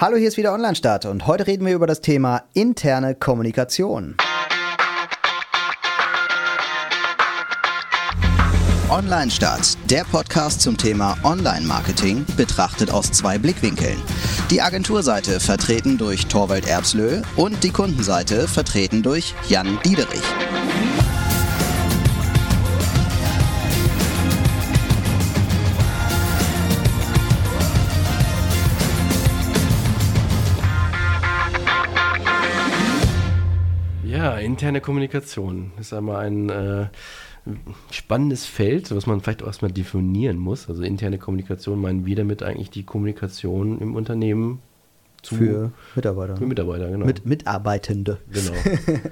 Hallo, hier ist wieder Online-Start und heute reden wir über das Thema interne Kommunikation. Online-Start, der Podcast zum Thema Online-Marketing, betrachtet aus zwei Blickwinkeln. Die Agenturseite vertreten durch Torwald Erbslö und die Kundenseite vertreten durch Jan Diederich. Interne Kommunikation ist einmal ein äh, spannendes Feld, was man vielleicht auch erstmal definieren muss. Also interne Kommunikation meinen wir damit eigentlich die Kommunikation im Unternehmen zu, für Mitarbeiter. Für Mitarbeiter, genau. Mit Mitarbeitende. Genau.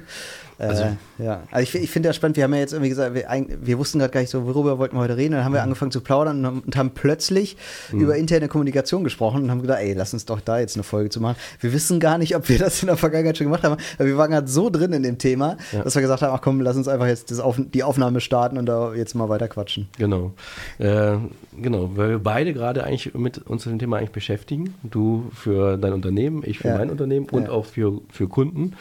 Also, äh, ja, also ich, ich finde das spannend. Wir haben ja jetzt irgendwie gesagt, wir, wir wussten gerade gar nicht so, worüber wollten wir heute reden. Dann haben wir mhm. angefangen zu plaudern und, und haben plötzlich mhm. über interne Kommunikation gesprochen und haben gedacht, ey, lass uns doch da jetzt eine Folge zu machen. Wir wissen gar nicht, ob wir das in der Vergangenheit schon gemacht haben. Aber wir waren gerade so drin in dem Thema, ja. dass wir gesagt haben, ach komm, lass uns einfach jetzt das auf, die Aufnahme starten und da jetzt mal weiter quatschen. Genau. Äh, genau, weil wir beide gerade eigentlich mit uns mit dem Thema eigentlich beschäftigen. Du für dein Unternehmen, ich für ja. mein Unternehmen und ja. auch für, für Kunden.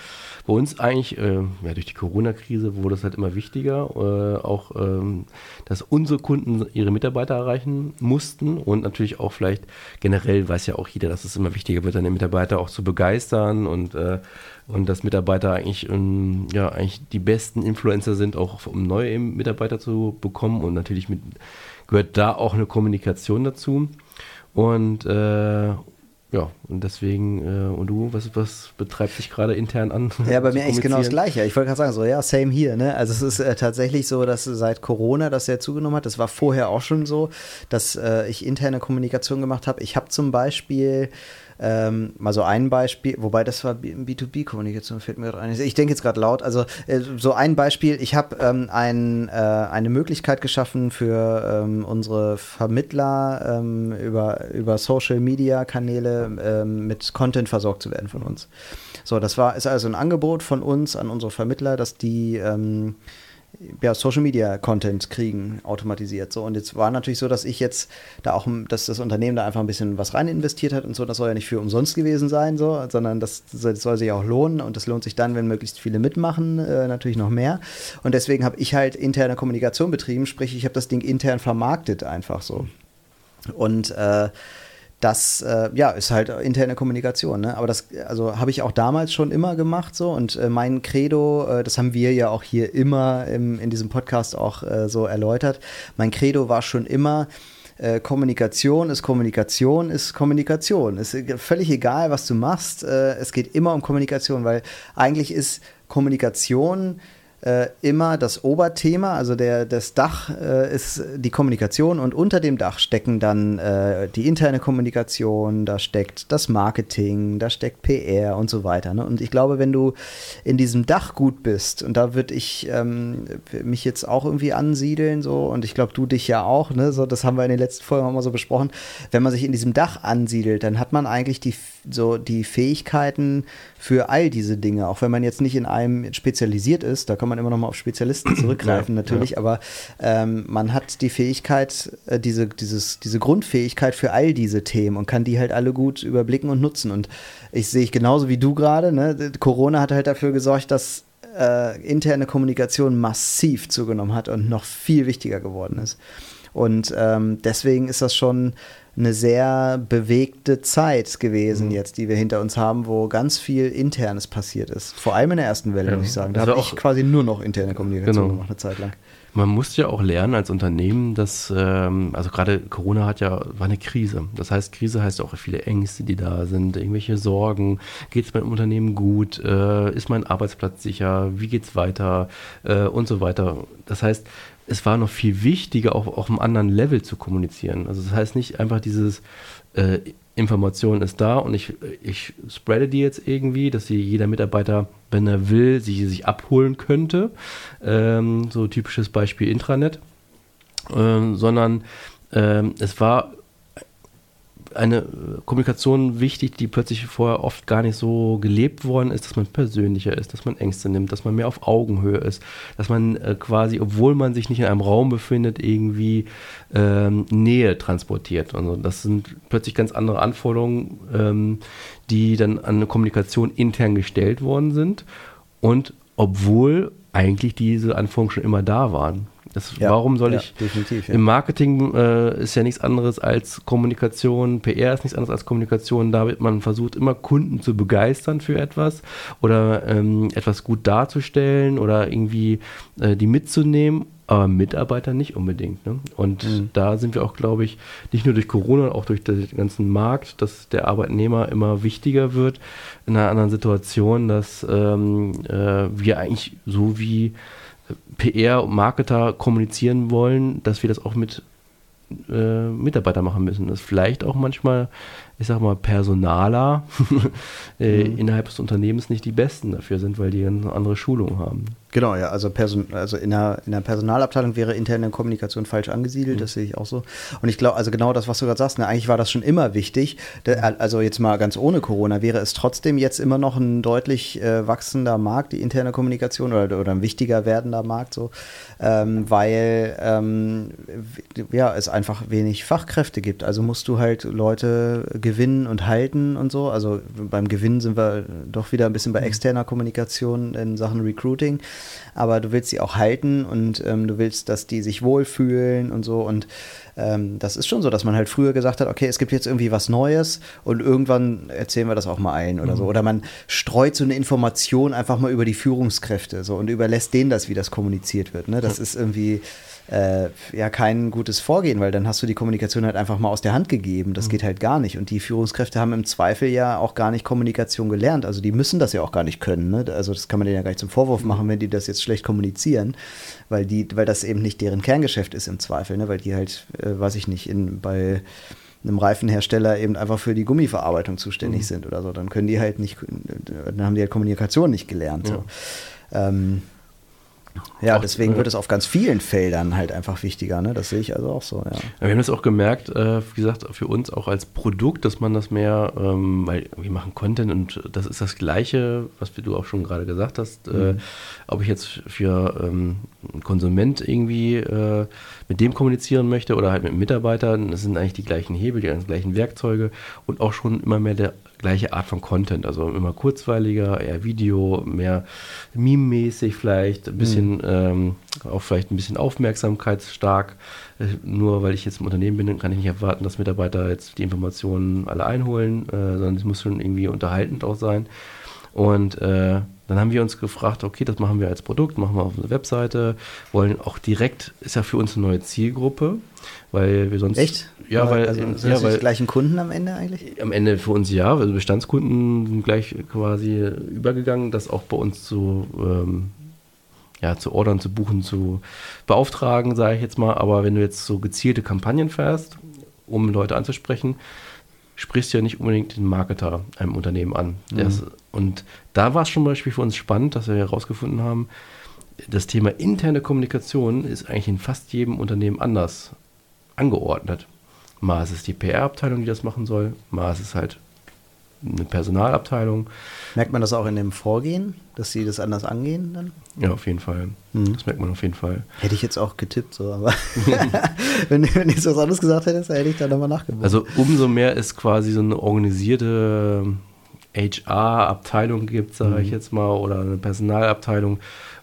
Bei uns eigentlich, äh, ja, durch die Corona-Krise wurde es halt immer wichtiger, äh, auch, ähm, dass unsere Kunden ihre Mitarbeiter erreichen mussten und natürlich auch vielleicht generell weiß ja auch jeder, dass es immer wichtiger wird, seine Mitarbeiter auch zu begeistern und, äh, und dass Mitarbeiter eigentlich, ähm, ja, eigentlich die besten Influencer sind, auch um neue Mitarbeiter zu bekommen und natürlich mit, gehört da auch eine Kommunikation dazu. Und, äh, ja, und deswegen, äh, und du, was, was betreibt dich gerade intern an? Ja, bei mir eigentlich genau das Gleiche. Ich wollte gerade sagen, so, ja, same hier, ne? Also es ist äh, tatsächlich so, dass seit Corona das sehr zugenommen hat. Das war vorher auch schon so, dass äh, ich interne Kommunikation gemacht habe. Ich habe zum Beispiel ähm, mal so ein Beispiel, wobei das war B2B-Kommunikation, fällt mir gerade ein. Ich denke jetzt gerade laut. Also äh, so ein Beispiel, ich habe ähm, ein, äh, eine Möglichkeit geschaffen für ähm, unsere Vermittler ähm, über, über Social-Media-Kanäle ähm, mit Content versorgt zu werden von uns. So, das war, ist also ein Angebot von uns an unsere Vermittler, dass die ähm, ja, Social Media Content kriegen, automatisiert. So, und jetzt war natürlich so, dass ich jetzt da auch, dass das Unternehmen da einfach ein bisschen was rein investiert hat und so. Das soll ja nicht für umsonst gewesen sein, so, sondern das, das soll sich auch lohnen und das lohnt sich dann, wenn möglichst viele mitmachen, äh, natürlich noch mehr. Und deswegen habe ich halt interne Kommunikation betrieben, sprich, ich habe das Ding intern vermarktet einfach so. Und äh, das äh, ja ist halt interne Kommunikation. Ne? Aber das also habe ich auch damals schon immer gemacht so und äh, mein Credo, äh, das haben wir ja auch hier immer im, in diesem Podcast auch äh, so erläutert. Mein Credo war schon immer äh, Kommunikation ist Kommunikation ist Kommunikation. Ist völlig egal, was du machst. Äh, es geht immer um Kommunikation, weil eigentlich ist Kommunikation äh, immer das Oberthema, also der, das Dach äh, ist die Kommunikation und unter dem Dach stecken dann äh, die interne Kommunikation, da steckt das Marketing, da steckt PR und so weiter. Ne? Und ich glaube, wenn du in diesem Dach gut bist, und da würde ich ähm, mich jetzt auch irgendwie ansiedeln, so, und ich glaube, du dich ja auch, ne? so, das haben wir in den letzten Folgen auch mal so besprochen, wenn man sich in diesem Dach ansiedelt, dann hat man eigentlich die, so die Fähigkeiten für all diese Dinge, auch wenn man jetzt nicht in einem spezialisiert ist, da kann man immer noch mal auf Spezialisten zurückgreifen ja, natürlich, ja. aber ähm, man hat die Fähigkeit, äh, diese, dieses, diese Grundfähigkeit für all diese Themen und kann die halt alle gut überblicken und nutzen und ich sehe ich genauso wie du gerade, ne? Corona hat halt dafür gesorgt, dass äh, interne Kommunikation massiv zugenommen hat und noch viel wichtiger geworden ist. Und ähm, deswegen ist das schon eine sehr bewegte Zeit gewesen mhm. jetzt, die wir hinter uns haben, wo ganz viel Internes passiert ist. Vor allem in der ersten Welle, ja. muss ich sagen. Da also habe ich quasi nur noch interne Kommunikation genau. gemacht, eine Zeit lang. Man muss ja auch lernen als Unternehmen, dass, ähm, also gerade Corona hat ja, war eine Krise. Das heißt, Krise heißt auch viele Ängste, die da sind, irgendwelche Sorgen. Geht es meinem Unternehmen gut? Äh, ist mein Arbeitsplatz sicher? Wie geht es weiter? Äh, und so weiter. Das heißt, es war noch viel wichtiger, auch auf einem anderen Level zu kommunizieren. Also das heißt nicht einfach dieses äh, Information ist da und ich, ich spreade die jetzt irgendwie, dass sie jeder Mitarbeiter, wenn er will, sie sich abholen könnte. Ähm, so typisches Beispiel Intranet. Ähm, sondern ähm, es war eine Kommunikation wichtig, die plötzlich vorher oft gar nicht so gelebt worden ist, dass man persönlicher ist, dass man Ängste nimmt, dass man mehr auf Augenhöhe ist, dass man äh, quasi, obwohl man sich nicht in einem Raum befindet, irgendwie ähm, Nähe transportiert. Also das sind plötzlich ganz andere Anforderungen, ähm, die dann an eine Kommunikation intern gestellt worden sind. Und obwohl eigentlich diese Anforderungen schon immer da waren. Das, ja, warum soll ja, ich ja. im Marketing äh, ist ja nichts anderes als Kommunikation, PR ist nichts anderes als Kommunikation. Da wird man versucht, immer Kunden zu begeistern für etwas oder ähm, etwas gut darzustellen oder irgendwie äh, die mitzunehmen aber Mitarbeiter nicht unbedingt. Ne? Und mhm. da sind wir auch, glaube ich, nicht nur durch Corona, auch durch den ganzen Markt, dass der Arbeitnehmer immer wichtiger wird in einer anderen Situation, dass ähm, äh, wir eigentlich so wie PR und Marketer kommunizieren wollen, dass wir das auch mit äh, Mitarbeitern machen müssen. Das vielleicht auch manchmal, ich sag mal, Personaler äh, mhm. innerhalb des Unternehmens nicht die Besten dafür sind, weil die eine andere Schulung haben. Genau, ja, also, Person, also in, der, in der Personalabteilung wäre interne Kommunikation falsch angesiedelt, mhm. das sehe ich auch so. Und ich glaube, also genau das, was du gerade sagst, ne, eigentlich war das schon immer wichtig. also jetzt mal ganz ohne Corona, wäre es trotzdem jetzt immer noch ein deutlich äh, wachsender Markt, die interne Kommunikation oder, oder ein wichtiger werdender Markt, so, ähm, weil ähm, ja, es einfach wenig Fachkräfte gibt. Also musst du halt Leute gewinnen und halten und so. Also beim Gewinnen sind wir doch wieder ein bisschen bei mhm. externer Kommunikation in Sachen Recruiting aber du willst sie auch halten und ähm, du willst, dass die sich wohlfühlen und so. Und ähm, das ist schon so, dass man halt früher gesagt hat, okay, es gibt jetzt irgendwie was Neues und irgendwann erzählen wir das auch mal ein oder mhm. so. Oder man streut so eine Information einfach mal über die Führungskräfte so und überlässt denen das, wie das kommuniziert wird. Ne? Das ist irgendwie äh, ja kein gutes Vorgehen, weil dann hast du die Kommunikation halt einfach mal aus der Hand gegeben. Das mhm. geht halt gar nicht. Und die Führungskräfte haben im Zweifel ja auch gar nicht Kommunikation gelernt. Also die müssen das ja auch gar nicht können. Ne? Also das kann man denen ja gar nicht zum Vorwurf mhm. machen, wenn die das jetzt schlecht kommunizieren, weil die, weil das eben nicht deren Kerngeschäft ist im Zweifel, ne? weil die halt, äh, weiß ich nicht, in, bei einem Reifenhersteller eben einfach für die Gummiverarbeitung zuständig mhm. sind oder so. Dann können die halt nicht, dann haben die halt Kommunikation nicht gelernt. Ja. So. Ähm, ja, auch, deswegen wird es auf ganz vielen Feldern halt einfach wichtiger, ne? Das sehe ich also auch so, ja. Wir haben das auch gemerkt, äh, wie gesagt, für uns auch als Produkt, dass man das mehr, ähm, weil wir machen Content und das ist das Gleiche, was du auch schon gerade gesagt hast. Äh, mhm. Äh, ob ich jetzt für ähm, einen Konsument irgendwie äh, mit dem kommunizieren möchte oder halt mit Mitarbeitern, das sind eigentlich die gleichen Hebel, die gleichen Werkzeuge und auch schon immer mehr der gleiche Art von Content. Also immer kurzweiliger, eher Video, mehr meme-mäßig vielleicht, ein bisschen, mhm. ähm, auch vielleicht ein bisschen aufmerksamkeitsstark. Äh, nur weil ich jetzt im Unternehmen bin, kann ich nicht erwarten, dass Mitarbeiter jetzt die Informationen alle einholen, äh, sondern es muss schon irgendwie unterhaltend auch sein. Und äh, dann haben wir uns gefragt, okay, das machen wir als Produkt, machen wir auf eine Webseite, wollen auch direkt, ist ja für uns eine neue Zielgruppe, weil wir sonst. Echt? Ja, weil. Also, sind ja, weil, die gleichen Kunden am Ende eigentlich? Am Ende für uns ja, also Bestandskunden sind gleich quasi übergegangen, das auch bei uns zu. Ähm, ja, zu ordern, zu buchen, zu beauftragen, sage ich jetzt mal. Aber wenn du jetzt so gezielte Kampagnen fährst, um Leute anzusprechen, sprichst du ja nicht unbedingt den Marketer einem Unternehmen an. Mhm. Das, und da war es zum Beispiel für uns spannend, dass wir herausgefunden haben, das Thema interne Kommunikation ist eigentlich in fast jedem Unternehmen anders angeordnet. Mal ist es die PR-Abteilung, die das machen soll, mal ist es halt eine Personalabteilung. Merkt man das auch in dem Vorgehen, dass sie das anders angehen dann? Ja, auf jeden Fall. Mhm. Das merkt man auf jeden Fall. Hätte ich jetzt auch getippt, so, aber wenn, wenn du jetzt was anderes gesagt hättest, hätte ich da nochmal nachgedacht. Also umso mehr ist quasi so eine organisierte HR-Abteilung gibt, sage mhm. ich jetzt mal, oder eine Personalabteilung,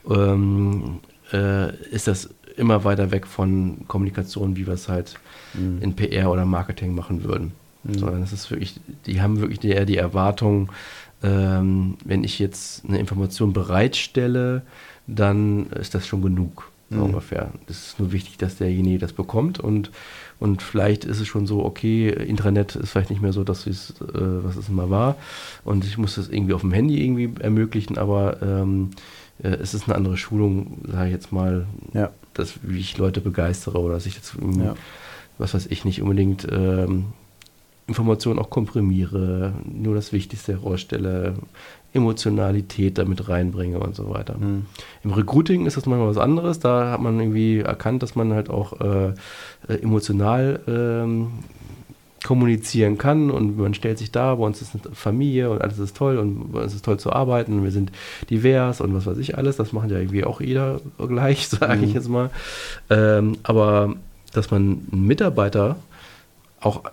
ähm, äh, ist das immer weiter weg von Kommunikation, wie wir es halt mhm. in PR oder Marketing machen würden. Mhm. Sondern es ist wirklich, die haben wirklich eher die Erwartung, ähm, wenn ich jetzt eine Information bereitstelle, dann ist das schon genug, so mhm. ungefähr. Es ist nur wichtig, dass derjenige das bekommt und und vielleicht ist es schon so, okay, Intranet ist vielleicht nicht mehr so, dass es, äh, was es immer war. Und ich muss das irgendwie auf dem Handy irgendwie ermöglichen, aber ähm, äh, es ist eine andere Schulung, sage ich jetzt mal, ja. dass, wie ich Leute begeistere oder dass ich jetzt, ja. was weiß ich, nicht unbedingt ähm, Informationen auch komprimiere, nur das Wichtigste herausstelle, Emotionalität damit reinbringe und so weiter. Mhm. Im Recruiting ist das manchmal was anderes. Da hat man irgendwie erkannt, dass man halt auch äh, äh emotional ähm, kommunizieren kann und man stellt sich da, bei uns ist eine Familie und alles ist toll und bei uns ist toll zu arbeiten und wir sind divers und was weiß ich alles, das machen ja irgendwie auch jeder gleich, sage mhm. ich jetzt mal. Ähm, aber dass man einen Mitarbeiter auch,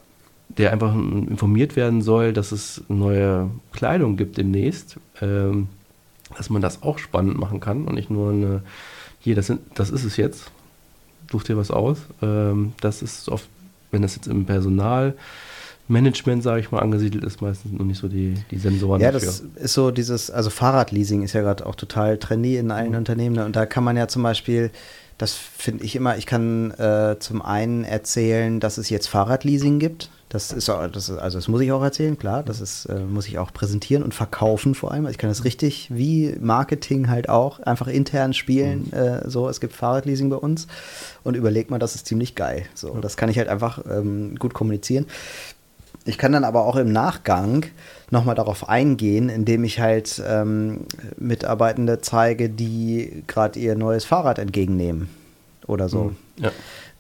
der einfach informiert werden soll, dass es neue Kleidung gibt demnächst, ähm, dass man das auch spannend machen kann und nicht nur eine, hier, das, sind, das ist es jetzt, such dir was aus. Ähm, das ist oft wenn das jetzt im Personalmanagement, sage ich mal, angesiedelt ist, meistens noch nicht so die, die Sensoren ja, dafür. das ist so dieses, also Fahrradleasing ist ja gerade auch total trendy in allen mhm. Unternehmen. Ne? Und da kann man ja zum Beispiel, das finde ich immer, ich kann äh, zum einen erzählen, dass es jetzt Fahrradleasing gibt. Das ist, das ist, also das muss ich auch erzählen, klar. Das ist, äh, muss ich auch präsentieren und verkaufen vor allem. Ich kann das richtig wie Marketing halt auch einfach intern spielen. Mhm. Äh, so, es gibt Fahrradleasing bei uns und überlegt mal, das ist ziemlich geil. So, das kann ich halt einfach ähm, gut kommunizieren. Ich kann dann aber auch im Nachgang nochmal darauf eingehen, indem ich halt ähm, Mitarbeitende zeige, die gerade ihr neues Fahrrad entgegennehmen oder so. Mhm. Ja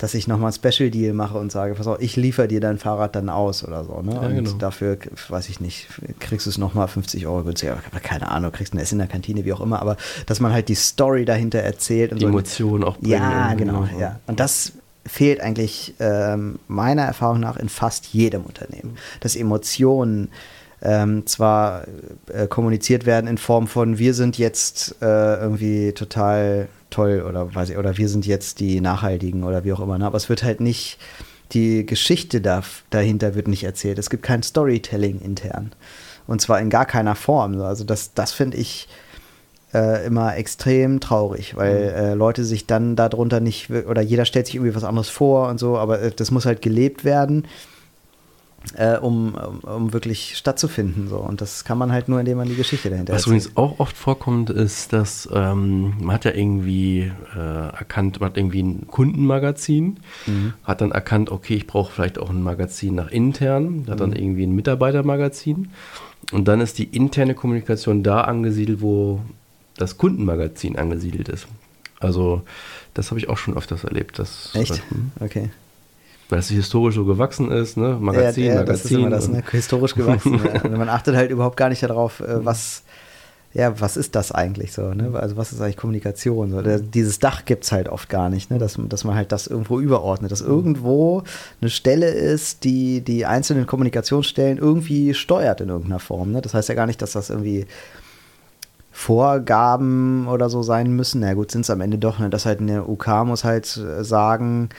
dass ich nochmal ein Special Deal mache und sage, pass auf, ich liefere dir dein Fahrrad dann aus oder so. Ne? Ja, und genau. dafür, weiß ich nicht, kriegst du es nochmal 50 Euro günstiger. Keine Ahnung, kriegst ein Essen in der Kantine, wie auch immer, aber dass man halt die Story dahinter erzählt. Und die so. Emotionen auch bringen. Ja, genau, ja. Und das fehlt eigentlich ähm, meiner Erfahrung nach in fast jedem Unternehmen. Dass Emotionen ähm, zwar äh, kommuniziert werden in Form von wir sind jetzt äh, irgendwie total toll oder weiß ich, oder wir sind jetzt die Nachhaltigen oder wie auch immer. Ne? Aber es wird halt nicht, die Geschichte da, dahinter wird nicht erzählt. Es gibt kein Storytelling intern. Und zwar in gar keiner Form. Also das, das finde ich äh, immer extrem traurig, weil mhm. äh, Leute sich dann darunter nicht, oder jeder stellt sich irgendwie was anderes vor und so, aber äh, das muss halt gelebt werden äh, um, um wirklich stattzufinden. So. Und das kann man halt nur, indem man die Geschichte dahinter Was übrigens auch oft vorkommt, ist, dass ähm, man hat ja irgendwie äh, erkannt, man hat irgendwie ein Kundenmagazin, mhm. hat dann erkannt, okay, ich brauche vielleicht auch ein Magazin nach intern, hat mhm. dann irgendwie ein Mitarbeitermagazin. Und dann ist die interne Kommunikation da angesiedelt, wo das Kundenmagazin angesiedelt ist. Also das habe ich auch schon öfters erlebt. Dass, Echt? Okay weil es historisch so gewachsen ist, ne? Magazin, ja, ja, Magazin. Das ist immer das, ne? Historisch gewachsen. ja. Man achtet halt überhaupt gar nicht darauf, äh, was, ja, was ist das eigentlich so, ne? Also was ist eigentlich Kommunikation? So, dieses Dach gibt es halt oft gar nicht, ne? Dass, dass man halt das irgendwo überordnet, dass irgendwo eine Stelle ist, die die einzelnen Kommunikationsstellen irgendwie steuert in irgendeiner Form. Ne? Das heißt ja gar nicht, dass das irgendwie Vorgaben oder so sein müssen. Na gut, sind es am Ende doch, ne? dass halt eine UK muss halt äh, sagen,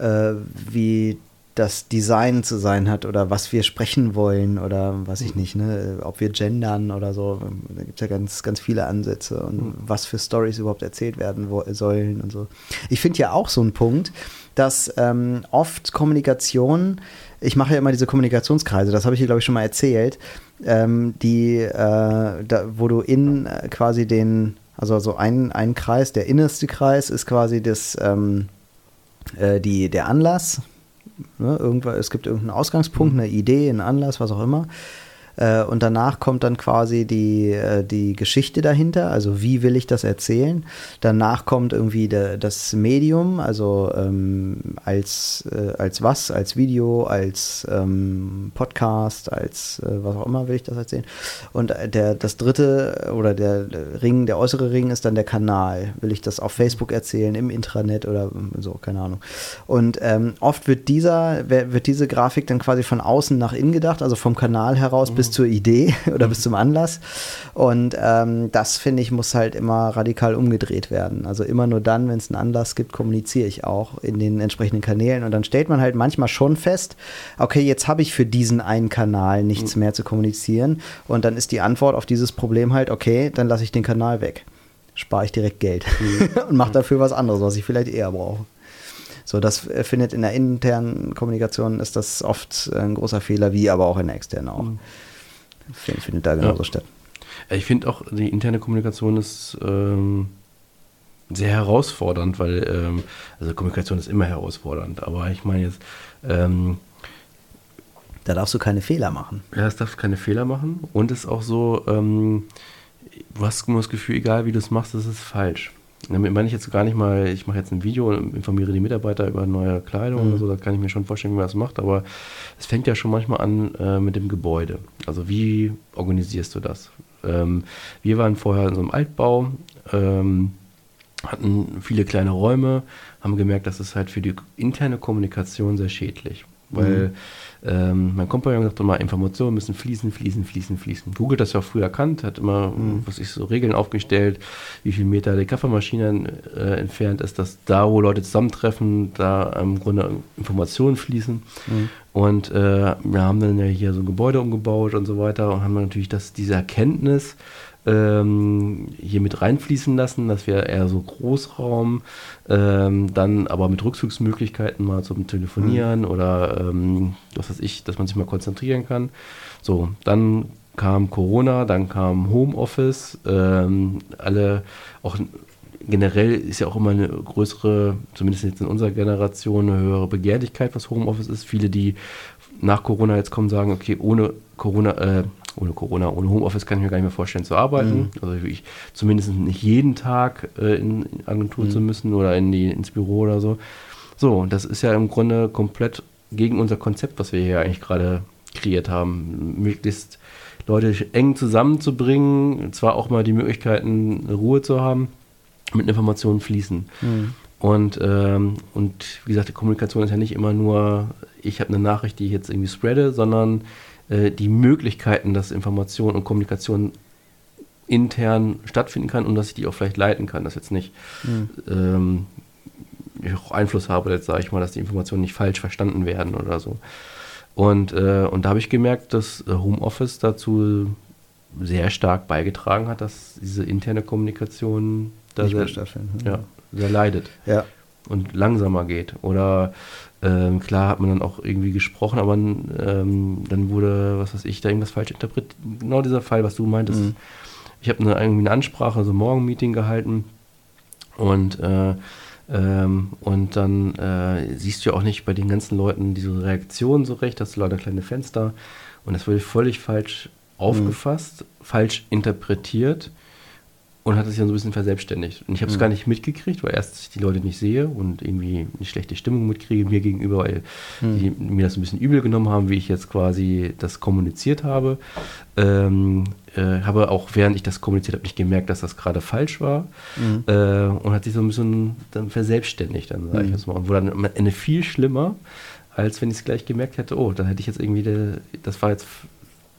äh, wie das Design zu sein hat oder was wir sprechen wollen oder was ich mhm. nicht, ne, ob wir gendern oder so. Da gibt es ja ganz, ganz viele Ansätze und mhm. was für Stories überhaupt erzählt werden sollen und so. Ich finde ja auch so einen Punkt, dass ähm, oft Kommunikation, ich mache ja immer diese Kommunikationskreise, das habe ich hier, glaube ich, schon mal erzählt, ähm, die, äh, da, wo du in äh, quasi den, also so ein, ein Kreis, der innerste Kreis ist quasi das, ähm, äh, die, der Anlass. Ne, irgendwann, es gibt irgendeinen Ausgangspunkt, mhm. eine Idee, einen Anlass, was auch immer. Äh, und danach kommt dann quasi die, äh, die Geschichte dahinter, also wie will ich das erzählen. Danach kommt irgendwie de, das Medium, also ähm, als, äh, als was, als Video, als ähm, Podcast, als äh, was auch immer will ich das erzählen. Und der, das dritte oder der Ring, der äußere Ring ist dann der Kanal. Will ich das auf Facebook erzählen, im Intranet oder so, keine Ahnung. Und ähm, oft wird dieser, wird diese Grafik dann quasi von außen nach innen gedacht, also vom Kanal heraus mhm. bis zur Idee oder bis zum Anlass. Und ähm, das, finde ich, muss halt immer radikal umgedreht werden. Also immer nur dann, wenn es einen Anlass gibt, kommuniziere ich auch in den entsprechenden Kanälen. Und dann stellt man halt manchmal schon fest, okay, jetzt habe ich für diesen einen Kanal nichts mhm. mehr zu kommunizieren. Und dann ist die Antwort auf dieses Problem halt, okay, dann lasse ich den Kanal weg. Spare ich direkt Geld mhm. und mache dafür was anderes, was ich vielleicht eher brauche. So, das findet in der internen Kommunikation ist das oft ein großer Fehler, wie aber auch in der externen auch. Mhm findet da genauso ja. statt. Ich finde auch, die interne Kommunikation ist ähm, sehr herausfordernd, weil, ähm, also Kommunikation ist immer herausfordernd, aber ich meine jetzt, ähm, da darfst du keine Fehler machen. Ja, es darfst keine Fehler machen und es ist auch so, ähm, du hast nur das Gefühl, egal wie du es machst, das ist falsch. Damit meine ich jetzt gar nicht mal, ich mache jetzt ein Video und informiere die Mitarbeiter über neue Kleidung mhm. oder so, da kann ich mir schon vorstellen, wie man das macht, aber es fängt ja schon manchmal an äh, mit dem Gebäude. Also wie organisierst du das? Ähm, wir waren vorher in so einem Altbau, ähm, hatten viele kleine Räume, haben gemerkt, das ist halt für die interne Kommunikation sehr schädlich. Weil mhm. ähm, mein Kompagnon sagt immer, Informationen müssen fließen, fließen, fließen, fließen. Google das ja auch früh erkannt, hat immer, mhm. was ich so Regeln aufgestellt, wie viel Meter die Kaffeemaschine äh, entfernt ist, dass da, wo Leute zusammentreffen, da im Grunde Informationen fließen. Mhm. Und äh, wir haben dann ja hier so ein Gebäude umgebaut und so weiter und haben natürlich das, diese Erkenntnis, ähm, hier mit reinfließen lassen. Das wäre eher so Großraum, ähm, dann aber mit Rückzugsmöglichkeiten mal zum Telefonieren mhm. oder ähm, was weiß ich, dass man sich mal konzentrieren kann. So, dann kam Corona, dann kam Homeoffice, ähm, alle auch generell ist ja auch immer eine größere, zumindest jetzt in unserer Generation, eine höhere Begehrlichkeit, was Homeoffice ist. Viele, die nach Corona jetzt kommen, sagen, okay, ohne Corona, äh, ohne Corona, ohne Homeoffice kann ich mir gar nicht mehr vorstellen zu arbeiten. Mhm. Also ich zumindest nicht jeden Tag äh, in Agentur mhm. zu müssen oder in die, ins Büro oder so. So, das ist ja im Grunde komplett gegen unser Konzept, was wir hier eigentlich gerade kreiert haben. Möglichst Leute eng zusammenzubringen, zwar auch mal die Möglichkeiten, Ruhe zu haben, mit Informationen fließen. Mhm. Und, ähm, und wie gesagt, die Kommunikation ist ja nicht immer nur, ich habe eine Nachricht, die ich jetzt irgendwie spreade, sondern äh, die Möglichkeiten, dass Information und Kommunikation intern stattfinden kann und dass ich die auch vielleicht leiten kann, dass jetzt nicht mhm. ähm, ich auch Einfluss habe, jetzt sage ich mal, dass die Informationen nicht falsch verstanden werden oder so. Und, äh, und da habe ich gemerkt, dass äh, Homeoffice dazu sehr stark beigetragen hat, dass diese interne Kommunikation da sehr, ja, sehr leidet. Ja. Und langsamer geht. Oder ähm, klar hat man dann auch irgendwie gesprochen, aber ähm, dann wurde, was weiß ich, da irgendwas falsch interpretiert. Genau dieser Fall, was du meintest. Mhm. Ich habe eine, irgendwie eine Ansprache, also Morgenmeeting gehalten und äh, ähm, und dann äh, siehst du ja auch nicht bei den ganzen Leuten diese Reaktion so recht, hast du lauter kleine Fenster und das wurde völlig falsch aufgefasst, mhm. falsch interpretiert und hat es ja so ein bisschen verselbstständigt. Und ich habe es mhm. gar nicht mitgekriegt, weil erst ich die Leute nicht sehe und irgendwie eine schlechte Stimmung mitkriege mir gegenüber, weil mhm. die mir das ein bisschen übel genommen haben, wie ich jetzt quasi das kommuniziert habe. Ähm, äh, habe auch während ich das kommuniziert habe nicht gemerkt, dass das gerade falsch war mhm. äh, und hat sich so ein bisschen dann verselbstständigt, dann sage ich das mhm. mal. Und wurde dann am Ende viel schlimmer, als wenn ich es gleich gemerkt hätte, oh, dann hätte ich jetzt irgendwie, de, das war jetzt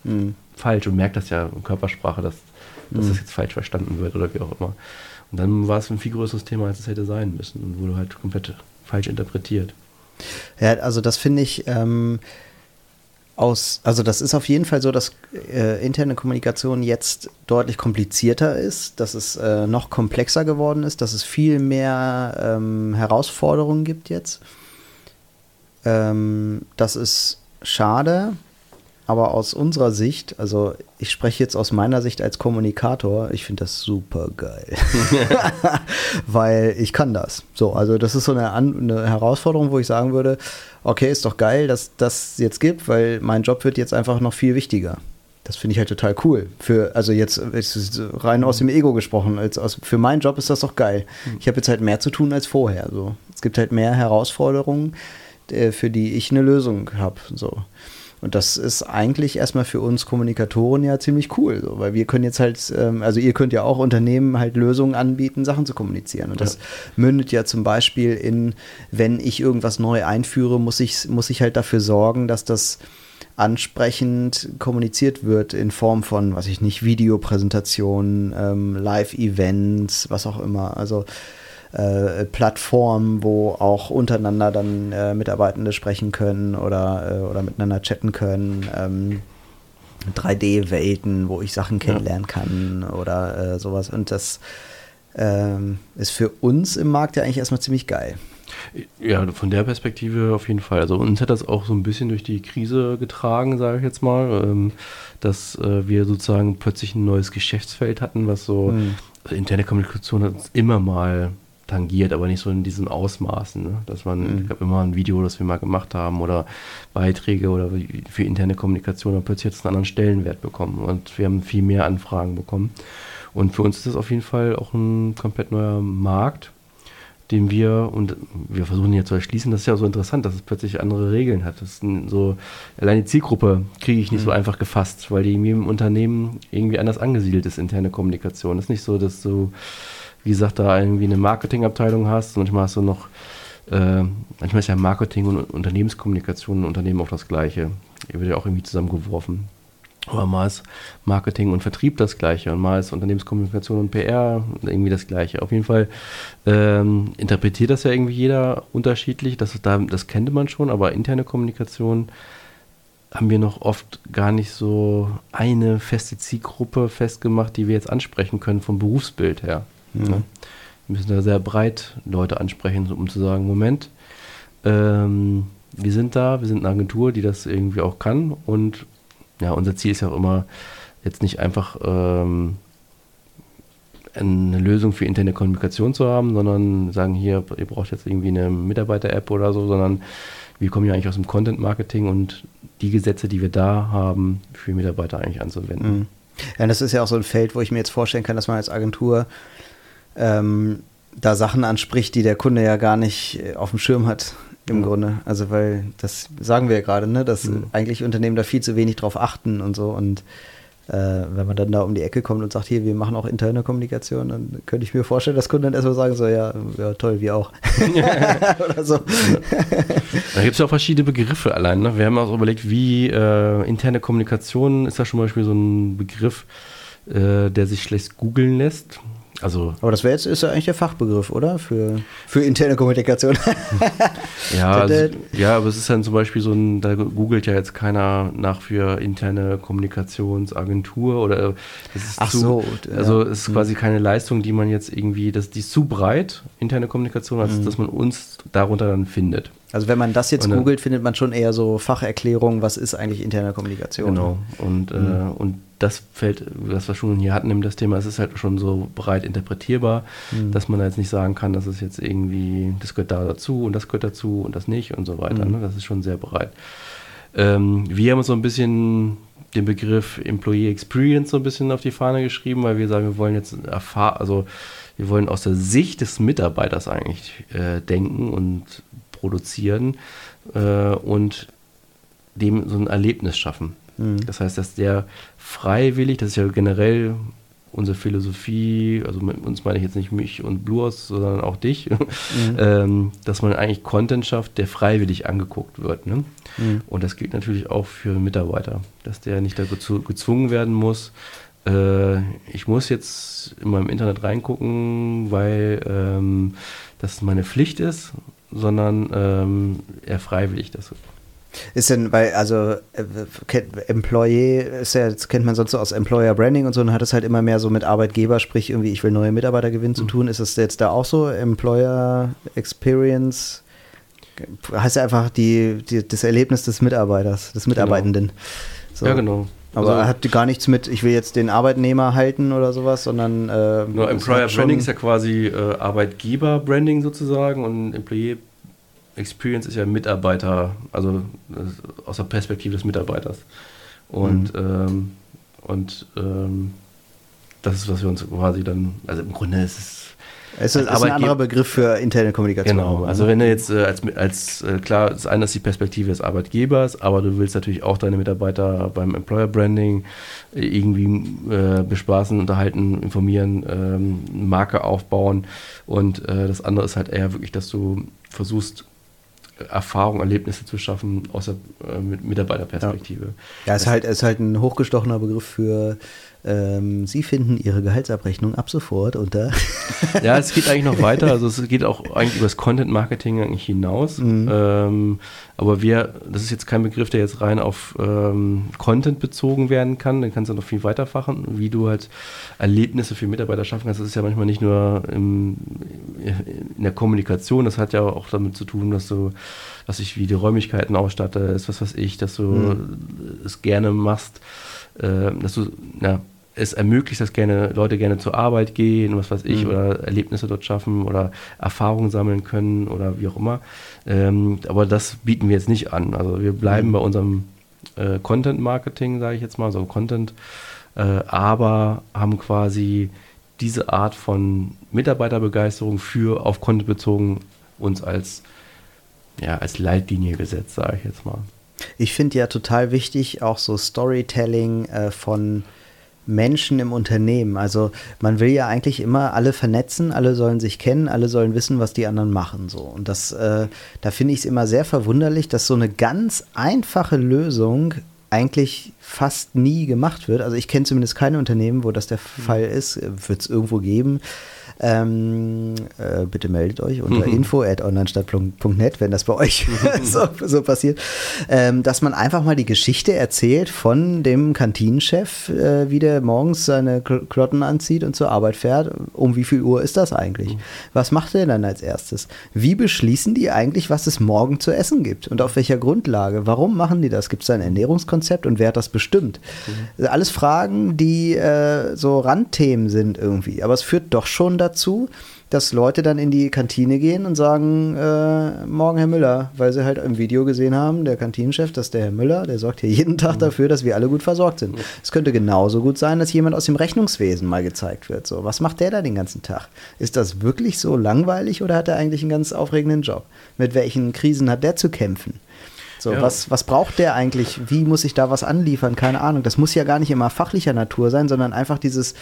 mhm. falsch und merkt das ja in Körpersprache, dass dass mhm. das jetzt falsch verstanden wird oder wie auch immer. Und dann war es ein viel größeres Thema, als es hätte sein müssen und wurde halt komplett falsch interpretiert. Ja, also das finde ich ähm, aus, also das ist auf jeden Fall so, dass äh, interne Kommunikation jetzt deutlich komplizierter ist, dass es äh, noch komplexer geworden ist, dass es viel mehr ähm, Herausforderungen gibt jetzt. Ähm, das ist schade, aber aus unserer Sicht, also ich spreche jetzt aus meiner Sicht als Kommunikator, ich finde das super geil. Weil ich kann das. So, also das ist so eine, eine, Herausforderung, wo ich sagen würde, okay, ist doch geil, dass das jetzt gibt, weil mein Job wird jetzt einfach noch viel wichtiger. Das finde ich halt total cool. Für, also jetzt rein aus dem Ego gesprochen, als aus, für meinen Job ist das doch geil. Ich habe jetzt halt mehr zu tun als vorher. So. Es gibt halt mehr Herausforderungen, äh, für die ich eine Lösung habe. So. Und das ist eigentlich erstmal für uns Kommunikatoren ja ziemlich cool, so, weil wir können jetzt halt, ähm, also ihr könnt ja auch Unternehmen halt Lösungen anbieten, Sachen zu kommunizieren. Und das ja. mündet ja zum Beispiel in, wenn ich irgendwas neu einführe, muss ich, muss ich halt dafür sorgen, dass das ansprechend kommuniziert wird in Form von, was ich nicht, Videopräsentationen, ähm, Live-Events, was auch immer. Also äh, Plattformen, wo auch untereinander dann äh, Mitarbeitende sprechen können oder, äh, oder miteinander chatten können. Ähm, 3D-Welten, wo ich Sachen kennenlernen kann oder äh, sowas. Und das ähm, ist für uns im Markt ja eigentlich erstmal ziemlich geil. Ja, von der Perspektive auf jeden Fall. Also uns hat das auch so ein bisschen durch die Krise getragen, sage ich jetzt mal, ähm, dass äh, wir sozusagen plötzlich ein neues Geschäftsfeld hatten, was so mhm. also interne Kommunikation hat uns immer mal tangiert, aber nicht so in diesen Ausmaßen. Ne? Dass man, mhm. ich habe immer ein Video, das wir mal gemacht haben oder Beiträge oder für interne Kommunikation, und plötzlich es einen anderen Stellenwert bekommen und wir haben viel mehr Anfragen bekommen. Und für uns ist das auf jeden Fall auch ein komplett neuer Markt, den wir, und wir versuchen jetzt zu erschließen, das ist ja so interessant, dass es plötzlich andere Regeln hat. Das so, allein die Zielgruppe kriege ich nicht mhm. so einfach gefasst, weil die in jedem Unternehmen irgendwie anders angesiedelt ist, interne Kommunikation. Es ist nicht so, dass du, wie gesagt, da irgendwie eine Marketingabteilung hast, manchmal hast du noch, äh, manchmal ist ja Marketing und Unternehmenskommunikation in Unternehmen auch das Gleiche. Ihr wird ja auch irgendwie zusammengeworfen. Aber mal ist Marketing und Vertrieb das gleiche und mal ist Unternehmenskommunikation und PR irgendwie das gleiche. Auf jeden Fall ähm, interpretiert das ja irgendwie jeder unterschiedlich. Das, da, das kennt man schon, aber interne Kommunikation haben wir noch oft gar nicht so eine feste Zielgruppe festgemacht, die wir jetzt ansprechen können vom Berufsbild her. Mhm. Ne? Wir müssen da sehr breit Leute ansprechen, um zu sagen, Moment, ähm, wir sind da, wir sind eine Agentur, die das irgendwie auch kann und ja, unser Ziel ist ja auch immer, jetzt nicht einfach ähm, eine Lösung für interne Kommunikation zu haben, sondern sagen, hier, ihr braucht jetzt irgendwie eine Mitarbeiter-App oder so, sondern wir kommen ja eigentlich aus dem Content-Marketing und die Gesetze, die wir da haben, für Mitarbeiter eigentlich anzuwenden. Mhm. Ja, das ist ja auch so ein Feld, wo ich mir jetzt vorstellen kann, dass man als Agentur ähm, da Sachen anspricht, die der Kunde ja gar nicht äh, auf dem Schirm hat im mhm. Grunde. Also weil das sagen wir ja gerade, ne, dass mhm. eigentlich Unternehmen da viel zu wenig drauf achten und so. Und äh, wenn man dann da um die Ecke kommt und sagt, hier, wir machen auch interne Kommunikation, dann könnte ich mir vorstellen, dass Kunden dann erstmal sagen, so, ja, ja toll, wir auch. Oder so. Da gibt es ja auch verschiedene Begriffe allein. Ne? Wir haben auch überlegt, wie äh, interne Kommunikation ist da zum Beispiel so ein Begriff, äh, der sich schlecht googeln lässt. Also, aber das wäre jetzt ist ja eigentlich der Fachbegriff, oder? Für, für interne Kommunikation. ja, also, ja, aber es ist dann zum Beispiel so ein, da googelt ja jetzt keiner nach für interne Kommunikationsagentur oder das ist Ach zu, so. Also es ist mhm. quasi keine Leistung, die man jetzt irgendwie, das, die ist zu breit, interne Kommunikation, als mhm. dass man uns darunter dann findet. Also wenn man das jetzt dann, googelt, findet man schon eher so Facherklärungen, was ist eigentlich interne Kommunikation. Genau. Und, mhm. äh, und das fällt, was wir schon hier hatten in das Thema, es ist halt schon so breit interpretierbar, mhm. dass man da jetzt nicht sagen kann, dass es jetzt irgendwie, das gehört da dazu und das gehört dazu und das nicht und so weiter. Mhm. Ne? Das ist schon sehr breit. Ähm, wir haben uns so ein bisschen den Begriff Employee Experience so ein bisschen auf die Fahne geschrieben, weil wir sagen, wir wollen jetzt erfahren, also wir wollen aus der Sicht des Mitarbeiters eigentlich äh, denken und produzieren äh, und dem so ein Erlebnis schaffen. Mhm. Das heißt, dass der freiwillig, das ist ja generell unsere Philosophie, also mit uns meine ich jetzt nicht mich und Bluos, sondern auch dich, mhm. ähm, dass man eigentlich Content schafft, der freiwillig angeguckt wird. Ne? Mhm. Und das gilt natürlich auch für Mitarbeiter, dass der nicht dazu gezwungen werden muss, äh, ich muss jetzt in meinem Internet reingucken, weil ähm, das meine Pflicht ist, sondern ähm, eher freiwillig das. Ist denn, weil, also äh, Employee ist ja, das kennt man sonst so aus Employer Branding und so, und hat es halt immer mehr so mit Arbeitgeber, sprich irgendwie, ich will neue Mitarbeiter gewinnen, mhm. zu tun. Ist das jetzt da auch so? Employer Experience heißt ja einfach die, die, das Erlebnis des Mitarbeiters, des genau. Mitarbeitenden. Genau. So. Ja, genau. Aber also, er hat gar nichts mit, ich will jetzt den Arbeitnehmer halten oder sowas, sondern. Äh, nur Employer Branding ist ja quasi äh, Arbeitgeber-Branding sozusagen und Employee Experience ist ja Mitarbeiter, also aus der Perspektive des Mitarbeiters. Und, mhm. ähm, und ähm, das ist, was wir uns quasi dann, also im Grunde ist es es ist, ist ein anderer Begriff für interne Kommunikation. Genau, also wenn du jetzt äh, als, als äh, klar, das eine ist die Perspektive des Arbeitgebers, aber du willst natürlich auch deine Mitarbeiter beim Employer Branding äh, irgendwie äh, bespaßen, unterhalten, informieren, ähm, Marke aufbauen und äh, das andere ist halt eher wirklich, dass du versuchst, Erfahrungen, Erlebnisse zu schaffen aus der äh, Mitarbeiterperspektive. Ja, ja es ist halt, ist halt ein hochgestochener Begriff für ähm, Sie finden Ihre Gehaltsabrechnung ab sofort unter. ja, es geht eigentlich noch weiter. Also es geht auch eigentlich über das Content Marketing eigentlich hinaus. Mhm. Ähm, aber wir, das ist jetzt kein Begriff, der jetzt rein auf ähm, Content bezogen werden kann. Den kannst du noch viel weiterfachen, wie du halt Erlebnisse für Mitarbeiter schaffen kannst. Das ist ja manchmal nicht nur im, in der Kommunikation. Das hat ja auch damit zu tun, dass du, dass ich wie die Räumlichkeiten ausstatte, was weiß ich, dass du mhm. es gerne machst, äh, dass du ja, es ermöglicht, dass gerne Leute gerne zur Arbeit gehen, was weiß ich, mhm. oder Erlebnisse dort schaffen oder Erfahrungen sammeln können oder wie auch immer. Ähm, aber das bieten wir jetzt nicht an. Also wir bleiben mhm. bei unserem äh, Content Marketing, sage ich jetzt mal, so Content äh, aber haben quasi diese Art von Mitarbeiterbegeisterung für auf Content bezogen uns als, ja, als Leitlinie gesetzt, sage ich jetzt mal. Ich finde ja total wichtig auch so Storytelling äh, von Menschen im Unternehmen. Also man will ja eigentlich immer alle vernetzen, alle sollen sich kennen, alle sollen wissen, was die anderen machen. So. Und das, äh, da finde ich es immer sehr verwunderlich, dass so eine ganz einfache Lösung eigentlich fast nie gemacht wird. Also ich kenne zumindest keine Unternehmen, wo das der mhm. Fall ist. Wird es irgendwo geben. Ähm, äh, bitte meldet euch unter mhm. info.onlinestadt.net, wenn das bei euch mhm. so, so, passiert, ähm, dass man einfach mal die Geschichte erzählt von dem Kantinenchef, äh, wie der morgens seine Klotten anzieht und zur Arbeit fährt. Um wie viel Uhr ist das eigentlich? Mhm. Was macht er dann als erstes? Wie beschließen die eigentlich, was es morgen zu essen gibt und auf welcher Grundlage? Warum machen die das? Gibt es ein Ernährungskonzept und wer hat das bestimmt? Mhm. Alles Fragen, die äh, so Randthemen sind irgendwie, aber es führt doch schon dazu, dazu, dass Leute dann in die Kantine gehen und sagen, äh, morgen Herr Müller, weil sie halt im Video gesehen haben, der Kantinenchef, dass der Herr Müller, der sorgt hier jeden Tag mhm. dafür, dass wir alle gut versorgt sind. Es könnte genauso gut sein, dass jemand aus dem Rechnungswesen mal gezeigt wird. So, was macht der da den ganzen Tag? Ist das wirklich so langweilig oder hat er eigentlich einen ganz aufregenden Job? Mit welchen Krisen hat der zu kämpfen? So, ja. was, was braucht der eigentlich? Wie muss ich da was anliefern? Keine Ahnung. Das muss ja gar nicht immer fachlicher Natur sein, sondern einfach dieses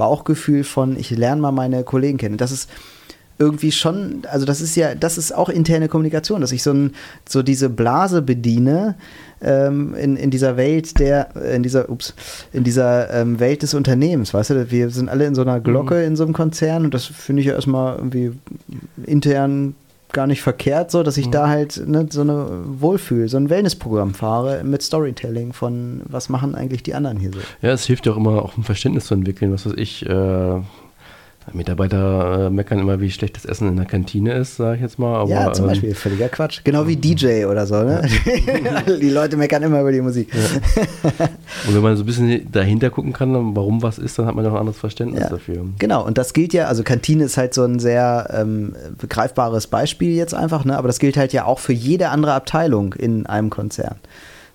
Bauchgefühl von, ich lerne mal meine Kollegen kennen. Das ist irgendwie schon, also das ist ja, das ist auch interne Kommunikation, dass ich so, ein, so diese Blase bediene ähm, in, in dieser Welt der, in dieser, ups, in dieser ähm, Welt des Unternehmens, weißt du, wir sind alle in so einer Glocke mhm. in so einem Konzern und das finde ich ja erstmal irgendwie intern gar nicht verkehrt, so dass ich mhm. da halt ne, so eine Wohlfühl, so ein Wellnessprogramm fahre mit Storytelling von was machen eigentlich die anderen hier so. Ja, es hilft ja auch immer auch ein Verständnis zu entwickeln, was weiß ich, äh, Mitarbeiter äh, meckern immer, wie schlecht das Essen in der Kantine ist, sage ich jetzt mal. Aber, ja, zum Beispiel, ähm, völliger Quatsch. Genau wie DJ oder so, ne? die Leute meckern immer über die Musik. Ja. Und wenn man so ein bisschen dahinter gucken kann, warum was ist, dann hat man auch ein anderes Verständnis ja. dafür. Genau, und das gilt ja, also Kantine ist halt so ein sehr ähm, begreifbares Beispiel jetzt einfach, ne? aber das gilt halt ja auch für jede andere Abteilung in einem Konzern.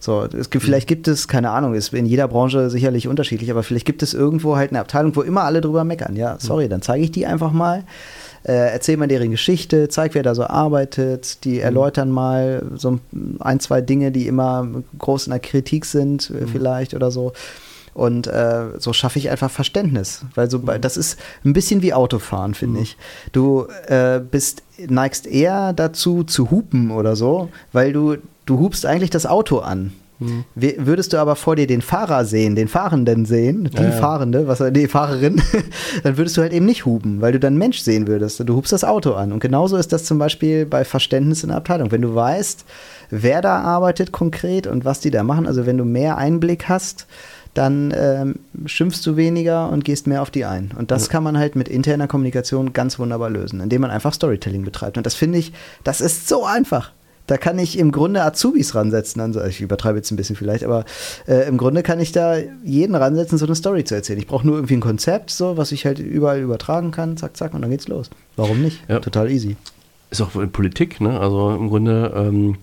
So, es gibt, vielleicht gibt es, keine Ahnung, ist in jeder Branche sicherlich unterschiedlich, aber vielleicht gibt es irgendwo halt eine Abteilung, wo immer alle drüber meckern. Ja, sorry, dann zeige ich die einfach mal. Äh, erzähl mal deren Geschichte, zeig, wer da so arbeitet, die mhm. erläutern mal so ein, zwei Dinge, die immer groß in der Kritik sind, äh, mhm. vielleicht oder so. Und äh, so schaffe ich einfach Verständnis. Weil so, mhm. das ist ein bisschen wie Autofahren, finde mhm. ich. Du äh, bist, neigst eher dazu zu hupen oder so, weil du du hubst eigentlich das Auto an. Mhm. Würdest du aber vor dir den Fahrer sehen, den Fahrenden sehen, die ja, Fahrende, was die Fahrerin, dann würdest du halt eben nicht huben, weil du dann Mensch sehen würdest. Du hubst das Auto an. Und genauso ist das zum Beispiel bei Verständnis in der Abteilung. Wenn du weißt, wer da arbeitet konkret und was die da machen, also wenn du mehr Einblick hast, dann ähm, schimpfst du weniger und gehst mehr auf die ein. Und das ja. kann man halt mit interner Kommunikation ganz wunderbar lösen, indem man einfach Storytelling betreibt. Und das finde ich, das ist so einfach. Da kann ich im Grunde Azubis ransetzen. Also ich übertreibe jetzt ein bisschen vielleicht, aber äh, im Grunde kann ich da jeden ransetzen, so eine Story zu erzählen. Ich brauche nur irgendwie ein Konzept, so was ich halt überall übertragen kann, zack, zack, und dann geht's los. Warum nicht? Ja. Total easy. Ist auch in Politik, ne? Also im Grunde, ähm,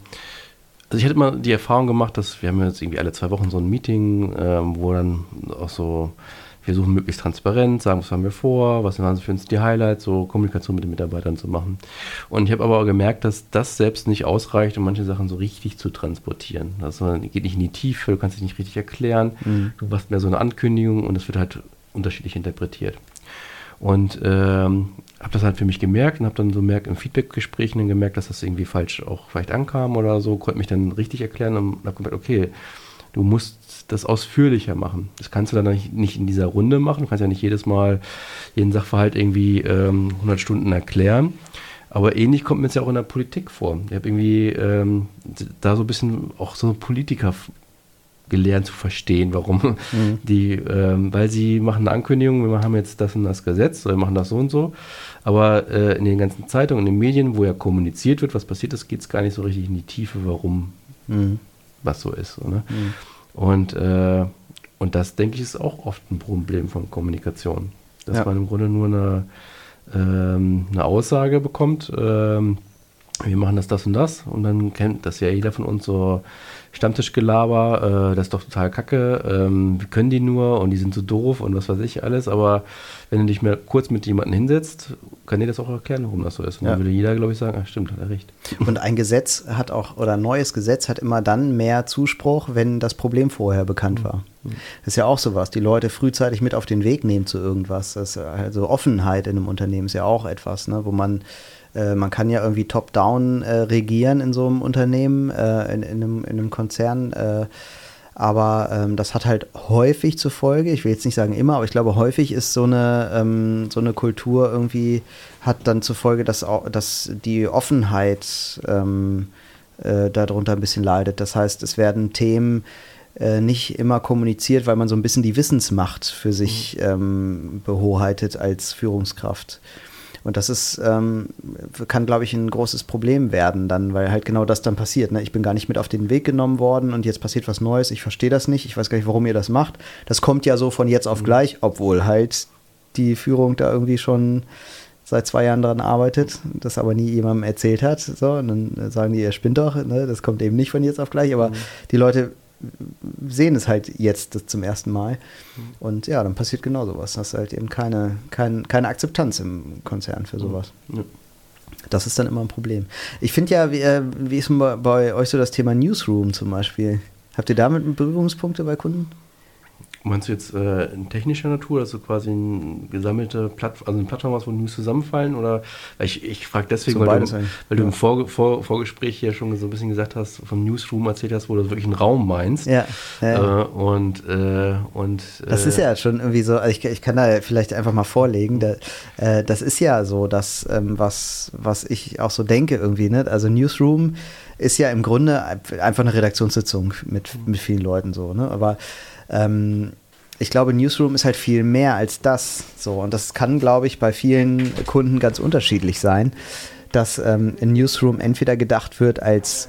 also ich hatte mal die Erfahrung gemacht, dass wir haben jetzt irgendwie alle zwei Wochen so ein Meeting, ähm, wo dann auch so wir suchen möglichst transparent, sagen, was haben wir vor, was sind für uns die Highlights, so Kommunikation mit den Mitarbeitern zu machen. Und ich habe aber auch gemerkt, dass das selbst nicht ausreicht, um manche Sachen so richtig zu transportieren. Das geht nicht in die Tiefe, du kannst dich nicht richtig erklären, mhm. du machst mehr so eine Ankündigung und es wird halt unterschiedlich interpretiert. Und ähm, habe das halt für mich gemerkt und habe dann so merkt im Feedback-Gesprächen gemerkt, dass das irgendwie falsch auch vielleicht ankam oder so, konnte mich dann richtig erklären und habe gemerkt, okay, du musst das ausführlicher machen. Das kannst du dann nicht in dieser Runde machen. Du kannst ja nicht jedes Mal jeden Sachverhalt irgendwie ähm, 100 Stunden erklären. Aber ähnlich kommt mir es ja auch in der Politik vor. Ich habe irgendwie ähm, da so ein bisschen auch so Politiker gelernt zu verstehen, warum mhm. die, ähm, weil sie machen eine Ankündigung, wir haben jetzt das und das Gesetz, oder wir machen das so und so. Aber äh, in den ganzen Zeitungen, in den Medien, wo ja kommuniziert wird, was passiert ist, geht es gar nicht so richtig in die Tiefe, warum mhm. was so ist. So, ne? mhm. Und, äh, und das, denke ich, ist auch oft ein Problem von Kommunikation. Dass ja. man im Grunde nur eine, ähm, eine Aussage bekommt, ähm, wir machen das, das und das. Und dann kennt das ja jeder von uns so Stammtischgelaber, äh, das ist doch total kacke, ähm, wir können die nur und die sind so doof und was weiß ich alles. Aber wenn du dich mal kurz mit jemandem hinsetzt, kann dir das auch erklären, warum das so ist. Und ja. dann würde jeder, glaube ich, sagen, ach stimmt, hat er recht. Und ein Gesetz hat auch, oder ein neues Gesetz hat immer dann mehr Zuspruch, wenn das Problem vorher bekannt mhm. war. Das ist ja auch sowas, die Leute frühzeitig mit auf den Weg nehmen zu irgendwas. Das, also Offenheit in einem Unternehmen ist ja auch etwas, ne, wo man äh, man kann ja irgendwie top-down äh, regieren in so einem Unternehmen, äh, in, in, einem, in, einem, Konzern. Äh, aber ähm, das hat halt häufig zur Folge, ich will jetzt nicht sagen immer, aber ich glaube, häufig ist so eine, ähm, so eine Kultur irgendwie, hat dann zur Folge, dass, auch, dass die Offenheit ähm, äh, darunter ein bisschen leidet. Das heißt, es werden Themen nicht immer kommuniziert, weil man so ein bisschen die Wissensmacht für sich mhm. ähm, behoheit als Führungskraft. Und das ist, ähm, kann, glaube ich, ein großes Problem werden dann, weil halt genau das dann passiert. Ne? Ich bin gar nicht mit auf den Weg genommen worden und jetzt passiert was Neues. Ich verstehe das nicht. Ich weiß gar nicht, warum ihr das macht. Das kommt ja so von jetzt auf mhm. gleich, obwohl halt die Führung da irgendwie schon seit zwei Jahren daran arbeitet, das aber nie jemandem erzählt hat. So, und dann sagen die, ihr spinnt doch, ne? das kommt eben nicht von jetzt auf gleich, aber mhm. die Leute sehen es halt jetzt zum ersten Mal. Und ja, dann passiert genau sowas. Hast halt eben keine, kein, keine Akzeptanz im Konzern für sowas. Ja. Das ist dann immer ein Problem. Ich finde ja, wie, äh, wie ist bei, bei euch so das Thema Newsroom zum Beispiel? Habt ihr damit Berührungspunkte bei Kunden? Meinst du jetzt äh, in technischer Natur, also quasi eine gesammelte Plattform, also eine Plattform was wo News zusammenfallen? Oder ich, ich frage deswegen, so weil, du, weil ja. du, im Vor, Vor, Vorgespräch hier schon so ein bisschen gesagt hast, vom Newsroom erzählt hast, wo du wirklich einen Raum meinst. Ja. ja. Äh, und, äh, und das ist ja schon irgendwie so, also ich, ich kann da vielleicht einfach mal vorlegen. Da, äh, das ist ja so, dass ähm, was, was ich auch so denke irgendwie, ne? Also Newsroom ist ja im Grunde einfach eine Redaktionssitzung mit, mit vielen Leuten so, ne? Aber ähm, ich glaube, Newsroom ist halt viel mehr als das. So, und das kann, glaube ich, bei vielen Kunden ganz unterschiedlich sein, dass ähm, ein Newsroom entweder gedacht wird als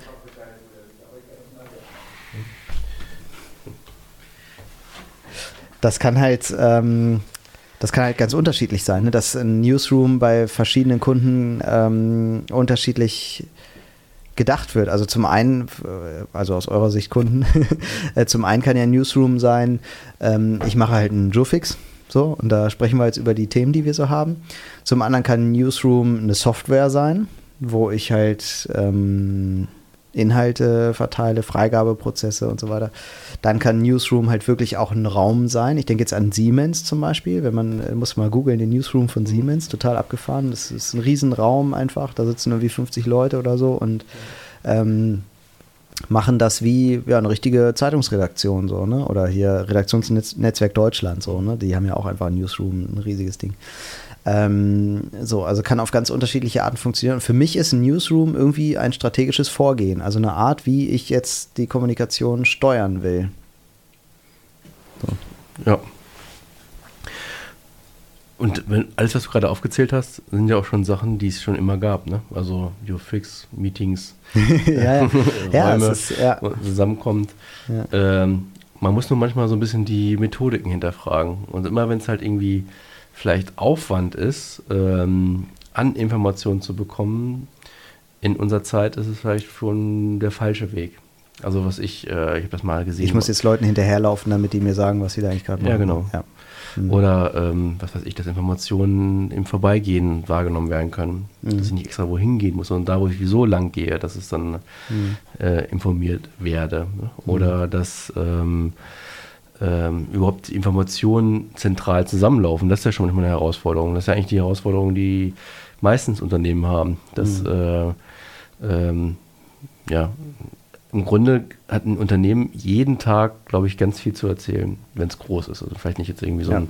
das kann halt ähm, das kann halt ganz unterschiedlich sein, ne? dass ein Newsroom bei verschiedenen Kunden ähm, unterschiedlich gedacht wird. Also zum einen, äh, also aus eurer Sicht Kunden, äh, zum einen kann ja Newsroom sein, ähm, ich mache halt einen Joe-Fix, so, und da sprechen wir jetzt über die Themen, die wir so haben. Zum anderen kann Newsroom eine Software sein, wo ich halt ähm, Inhalte verteile, Freigabeprozesse und so weiter. Dann kann Newsroom halt wirklich auch ein Raum sein. Ich denke jetzt an Siemens zum Beispiel. Wenn man, äh, muss mal googeln, den Newsroom von Siemens, total abgefahren. Das ist ein Riesenraum einfach. Da sitzen irgendwie 50 Leute oder so und ähm, machen das wie ja, eine richtige Zeitungsredaktion so, ne? Oder hier Redaktionsnetzwerk Deutschland so, ne? Die haben ja auch einfach ein Newsroom, ein riesiges Ding. Ähm, so, also kann auf ganz unterschiedliche Arten funktionieren. Für mich ist ein Newsroom irgendwie ein strategisches Vorgehen, also eine Art, wie ich jetzt die Kommunikation steuern will. So. Ja. Und wenn, alles, was du gerade aufgezählt hast, sind ja auch schon Sachen, die es schon immer gab, ne? Also Fix, Meetings, ja, ja. Räume, ist, ja. zusammenkommt. Ja. Ähm, man muss nur manchmal so ein bisschen die Methodiken hinterfragen. Und immer wenn es halt irgendwie vielleicht Aufwand ist, ähm, an Informationen zu bekommen, in unserer Zeit ist es vielleicht schon der falsche Weg. Also was ich, äh, ich habe das mal gesehen. Ich muss jetzt Leuten hinterherlaufen, damit die mir sagen, was sie da eigentlich gerade machen. Ja, genau. Ja. Mhm. Oder ähm, was weiß ich, dass Informationen im Vorbeigehen wahrgenommen werden können. Mhm. Dass ich nicht extra wohin gehen muss, sondern da, wo ich wieso lang gehe, dass es dann mhm. äh, informiert werde. Oder mhm. dass ähm, ähm, überhaupt Informationen zentral zusammenlaufen. Das ist ja schon manchmal eine Herausforderung. Das ist ja eigentlich die Herausforderung, die meistens Unternehmen haben. Dass, mhm. äh, ähm, ja, im Grunde hat ein Unternehmen jeden Tag, glaube ich, ganz viel zu erzählen, wenn es groß ist. Also vielleicht nicht jetzt irgendwie so ja. ein,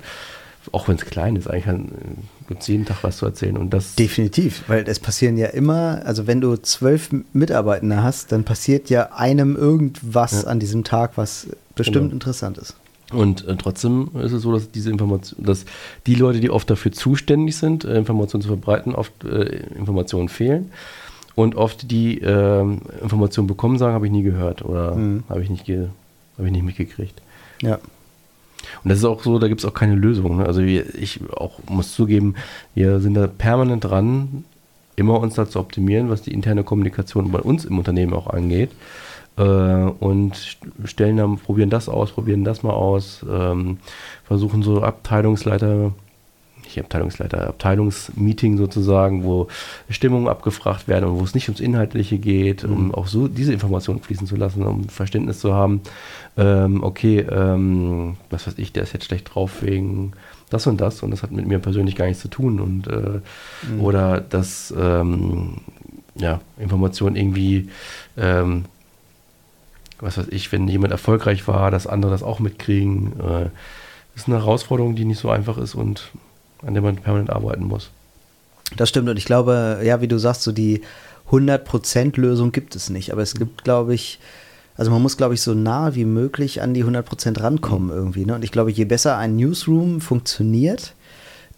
auch wenn es klein ist, eigentlich gibt es jeden Tag was zu erzählen. Und das Definitiv, weil es passieren ja immer, also wenn du zwölf Mitarbeitende hast, dann passiert ja einem irgendwas ja. an diesem Tag, was bestimmt genau. interessant ist. Und äh, trotzdem ist es so, dass diese Information, dass die Leute, die oft dafür zuständig sind, äh, Informationen zu verbreiten, oft äh, Informationen fehlen. Und oft die ähm, Informationen bekommen, sagen, habe ich nie gehört oder mhm. habe ich, nicht hab ich nicht mitgekriegt. Ja. Und das ist auch so, da gibt es auch keine Lösung. Ne? Also ich auch muss zugeben, wir sind da permanent dran, immer uns dazu optimieren, was die interne Kommunikation bei uns im Unternehmen auch angeht. Äh, und stellen dann, probieren das aus, probieren das mal aus, ähm, versuchen so Abteilungsleiter, nicht Abteilungsleiter, Abteilungsmeeting sozusagen, wo Stimmungen abgefragt werden und wo es nicht ums Inhaltliche geht, um mhm. auch so diese Informationen fließen zu lassen, um Verständnis zu haben, ähm, okay, ähm, was weiß ich, der ist jetzt schlecht drauf wegen das und das und das hat mit mir persönlich gar nichts zu tun und äh, mhm. oder dass ähm, ja, Informationen irgendwie ähm, was weiß ich, wenn jemand erfolgreich war, dass andere das auch mitkriegen. Äh, das ist eine Herausforderung, die nicht so einfach ist und an der man permanent arbeiten muss. Das stimmt und ich glaube, ja, wie du sagst, so die 100% Lösung gibt es nicht, aber es gibt, glaube ich, also man muss, glaube ich, so nah wie möglich an die 100% rankommen irgendwie. Ne? Und ich glaube, je besser ein Newsroom funktioniert,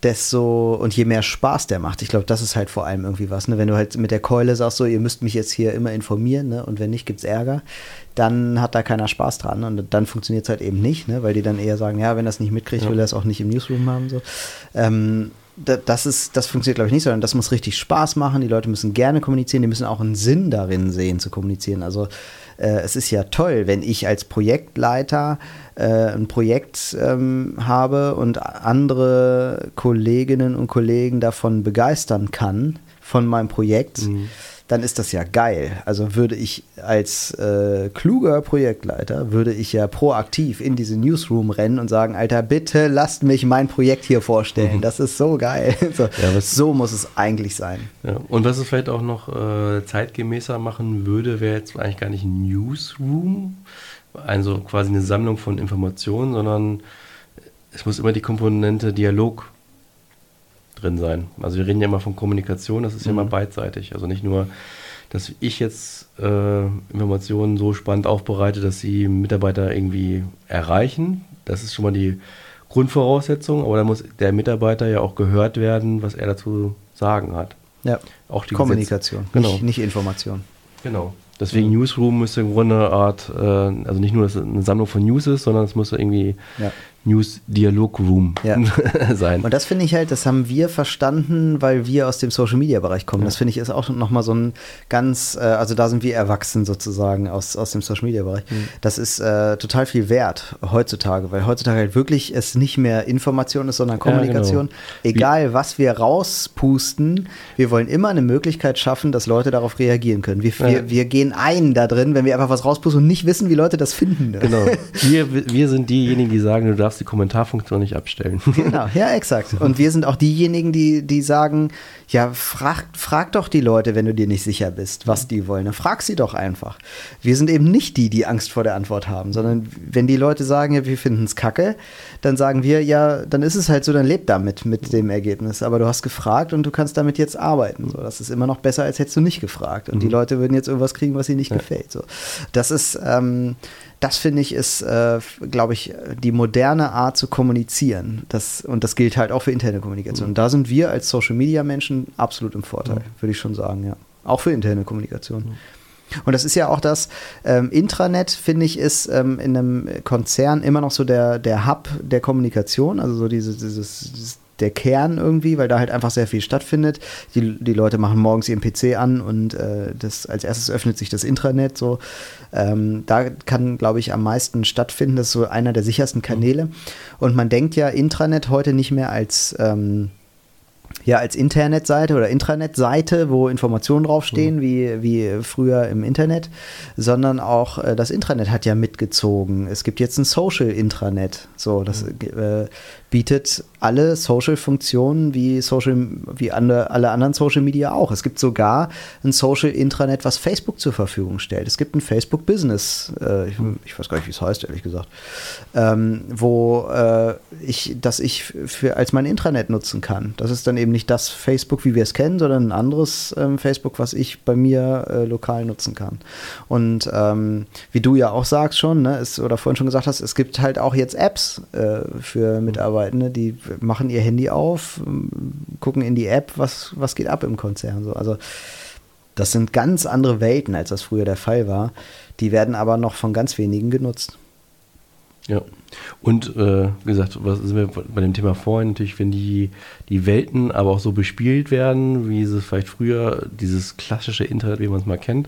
desto und je mehr Spaß der macht. Ich glaube, das ist halt vor allem irgendwie was. Ne? Wenn du halt mit der Keule sagst, so, ihr müsst mich jetzt hier immer informieren, ne? und wenn nicht, gibt es Ärger, dann hat da keiner Spaß dran und dann funktioniert es halt eben nicht, ne? weil die dann eher sagen, ja, wenn das nicht mitkriegt, ja. will er es auch nicht im Newsroom haben. So. Ähm, das ist, das funktioniert, glaube ich, nicht, sondern das muss richtig Spaß machen. Die Leute müssen gerne kommunizieren, die müssen auch einen Sinn darin sehen, zu kommunizieren. Also es ist ja toll, wenn ich als Projektleiter äh, ein Projekt ähm, habe und andere Kolleginnen und Kollegen davon begeistern kann, von meinem Projekt. Mhm dann ist das ja geil. Also würde ich als äh, kluger Projektleiter, würde ich ja proaktiv in diese Newsroom rennen und sagen, Alter, bitte lasst mich mein Projekt hier vorstellen. Mhm. Das ist so geil. so, ja, so, muss es eigentlich sein. Ja. Und was es vielleicht auch noch äh, zeitgemäßer machen würde, wäre jetzt eigentlich gar nicht ein Newsroom, also quasi eine Sammlung von Informationen, sondern es muss immer die Komponente Dialog drin sein. Also wir reden ja immer von Kommunikation, das ist mhm. ja immer beidseitig. Also nicht nur, dass ich jetzt äh, Informationen so spannend aufbereite, dass sie Mitarbeiter irgendwie erreichen. Das ist schon mal die Grundvoraussetzung, aber da muss der Mitarbeiter ja auch gehört werden, was er dazu sagen hat. Ja, auch die Kommunikation, genau. Nicht, nicht Information. Genau. Deswegen mhm. Newsroom müsste im Grunde eine Art, äh, also nicht nur, dass es eine Sammlung von News ist, sondern es muss irgendwie ja. News Dialog Room ja. sein. Und das finde ich halt, das haben wir verstanden, weil wir aus dem Social Media Bereich kommen. Ja. Das finde ich ist auch nochmal so ein ganz, äh, also da sind wir erwachsen sozusagen aus, aus dem Social Media Bereich. Mhm. Das ist äh, total viel wert heutzutage, weil heutzutage halt wirklich es nicht mehr Information ist, sondern Kommunikation. Ja, genau. Egal, was wir rauspusten, wir wollen immer eine Möglichkeit schaffen, dass Leute darauf reagieren können. Wir, wir, wir gehen ein da drin, wenn wir einfach was rauspusten und nicht wissen, wie Leute das finden. Genau. Wir, wir sind diejenigen, die sagen, du darfst darfst die Kommentarfunktion nicht abstellen. Genau, ja, exakt. Und wir sind auch diejenigen, die, die sagen, ja, frag, frag doch die Leute, wenn du dir nicht sicher bist, was die wollen. Dann frag sie doch einfach. Wir sind eben nicht die, die Angst vor der Antwort haben, sondern wenn die Leute sagen, ja, wir finden es kacke, dann sagen wir, ja, dann ist es halt so, dann lebt damit mit dem Ergebnis. Aber du hast gefragt und du kannst damit jetzt arbeiten. So, das ist immer noch besser, als hättest du nicht gefragt. Und mhm. die Leute würden jetzt irgendwas kriegen, was ihnen nicht ja. gefällt. So. Das ist, ähm, das finde ich ist, äh, glaube ich, die moderne Art zu kommunizieren. Das, und das gilt halt auch für interne Kommunikation. Mhm. Und da sind wir als Social Media Menschen absolut im Vorteil, mhm. würde ich schon sagen, ja. Auch für interne Kommunikation. Mhm. Und das ist ja auch das, ähm, Intranet, finde ich, ist ähm, in einem Konzern immer noch so der, der Hub der Kommunikation, also so dieses, dieses, dieses der Kern irgendwie, weil da halt einfach sehr viel stattfindet. Die, die Leute machen morgens ihren PC an und äh, das, als erstes öffnet sich das Intranet so. Ähm, da kann, glaube ich, am meisten stattfinden. Das ist so einer der sichersten Kanäle. Und man denkt ja Intranet heute nicht mehr als ähm, ja, als Internetseite oder Intranet-Seite, wo Informationen draufstehen, mhm. wie, wie früher im Internet, sondern auch äh, das Intranet hat ja mitgezogen. Es gibt jetzt ein Social-Intranet. So, das mhm. äh, bietet alle Social-Funktionen wie Social, wie alle, alle anderen Social Media auch. Es gibt sogar ein Social-Intranet, was Facebook zur Verfügung stellt. Es gibt ein Facebook Business, äh, ich, ich, weiß gar nicht, wie es heißt, ehrlich gesagt, ähm, wo äh, ich, das ich für, als mein Intranet nutzen kann. Das ist dann eben nicht das Facebook, wie wir es kennen, sondern ein anderes ähm, Facebook, was ich bei mir äh, lokal nutzen kann. Und ähm, wie du ja auch sagst schon, ne, ist, oder vorhin schon gesagt hast, es gibt halt auch jetzt Apps äh, für Mitarbeiter Mitarbeitende, die machen ihr Handy auf, gucken in die App, was, was geht ab im Konzern. So. Also das sind ganz andere Welten, als das früher der Fall war. Die werden aber noch von ganz wenigen genutzt. Ja. Und äh, wie gesagt, was sind wir bei dem Thema vorhin natürlich, wenn die, die Welten aber auch so bespielt werden, wie es vielleicht früher, dieses klassische Internet, wie man es mal kennt,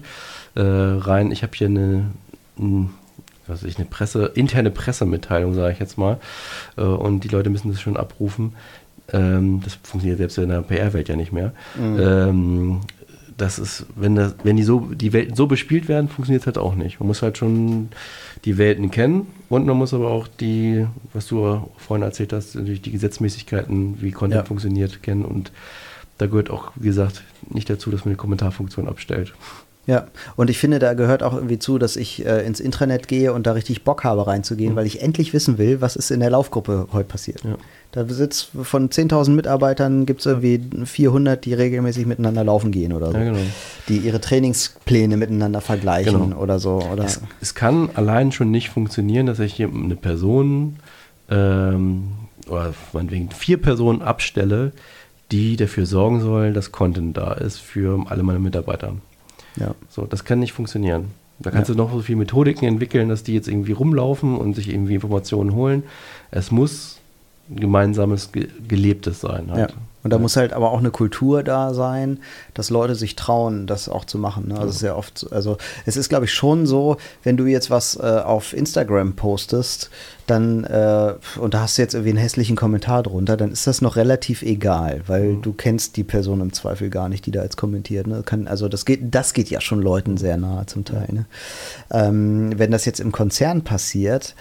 äh, rein, ich habe hier eine, ein, was ich, eine Presse, interne Pressemitteilung, sage ich jetzt mal, äh, und die Leute müssen das schon abrufen. Ähm, das funktioniert selbst in der PR-Welt ja nicht mehr. Mhm. Ähm, das ist, wenn, das, wenn die so, die Welten so bespielt werden, funktioniert es halt auch nicht. Man muss halt schon die Welten kennen und man muss aber auch die, was du vorhin erzählt hast, natürlich die Gesetzmäßigkeiten, wie Content ja. funktioniert, kennen und da gehört auch, wie gesagt, nicht dazu, dass man die Kommentarfunktion abstellt. Ja, und ich finde, da gehört auch irgendwie zu, dass ich äh, ins Intranet gehe und da richtig Bock habe reinzugehen, mhm. weil ich endlich wissen will, was ist in der Laufgruppe heute passiert. Ja. Da sitzt von 10.000 Mitarbeitern gibt es irgendwie 400, die regelmäßig miteinander laufen gehen oder so. Ja, genau. Die ihre Trainingspläne miteinander vergleichen genau. oder so. Oder es, es, kann allein schon nicht funktionieren, dass ich hier eine Person ähm, oder meinetwegen vier Personen abstelle, die dafür sorgen sollen, dass Content da ist für alle meine Mitarbeiter. Ja. So, das kann nicht funktionieren. Da kannst ja. du noch so viele Methodiken entwickeln, dass die jetzt irgendwie rumlaufen und sich irgendwie Informationen holen. Es muss gemeinsames, gelebtes sein. Halt. Ja. Und da ja. muss halt aber auch eine Kultur da sein, dass Leute sich trauen, das auch zu machen. Ne? Also ja. es ist ja oft, also es ist, glaube ich, schon so, wenn du jetzt was äh, auf Instagram postest, dann, äh, und da hast du jetzt irgendwie einen hässlichen Kommentar drunter, dann ist das noch relativ egal, weil mhm. du kennst die Person im Zweifel gar nicht, die da jetzt kommentiert. Ne? Kann, also das geht, das geht ja schon Leuten sehr nahe zum Teil. Ne? Ähm, wenn das jetzt im Konzern passiert,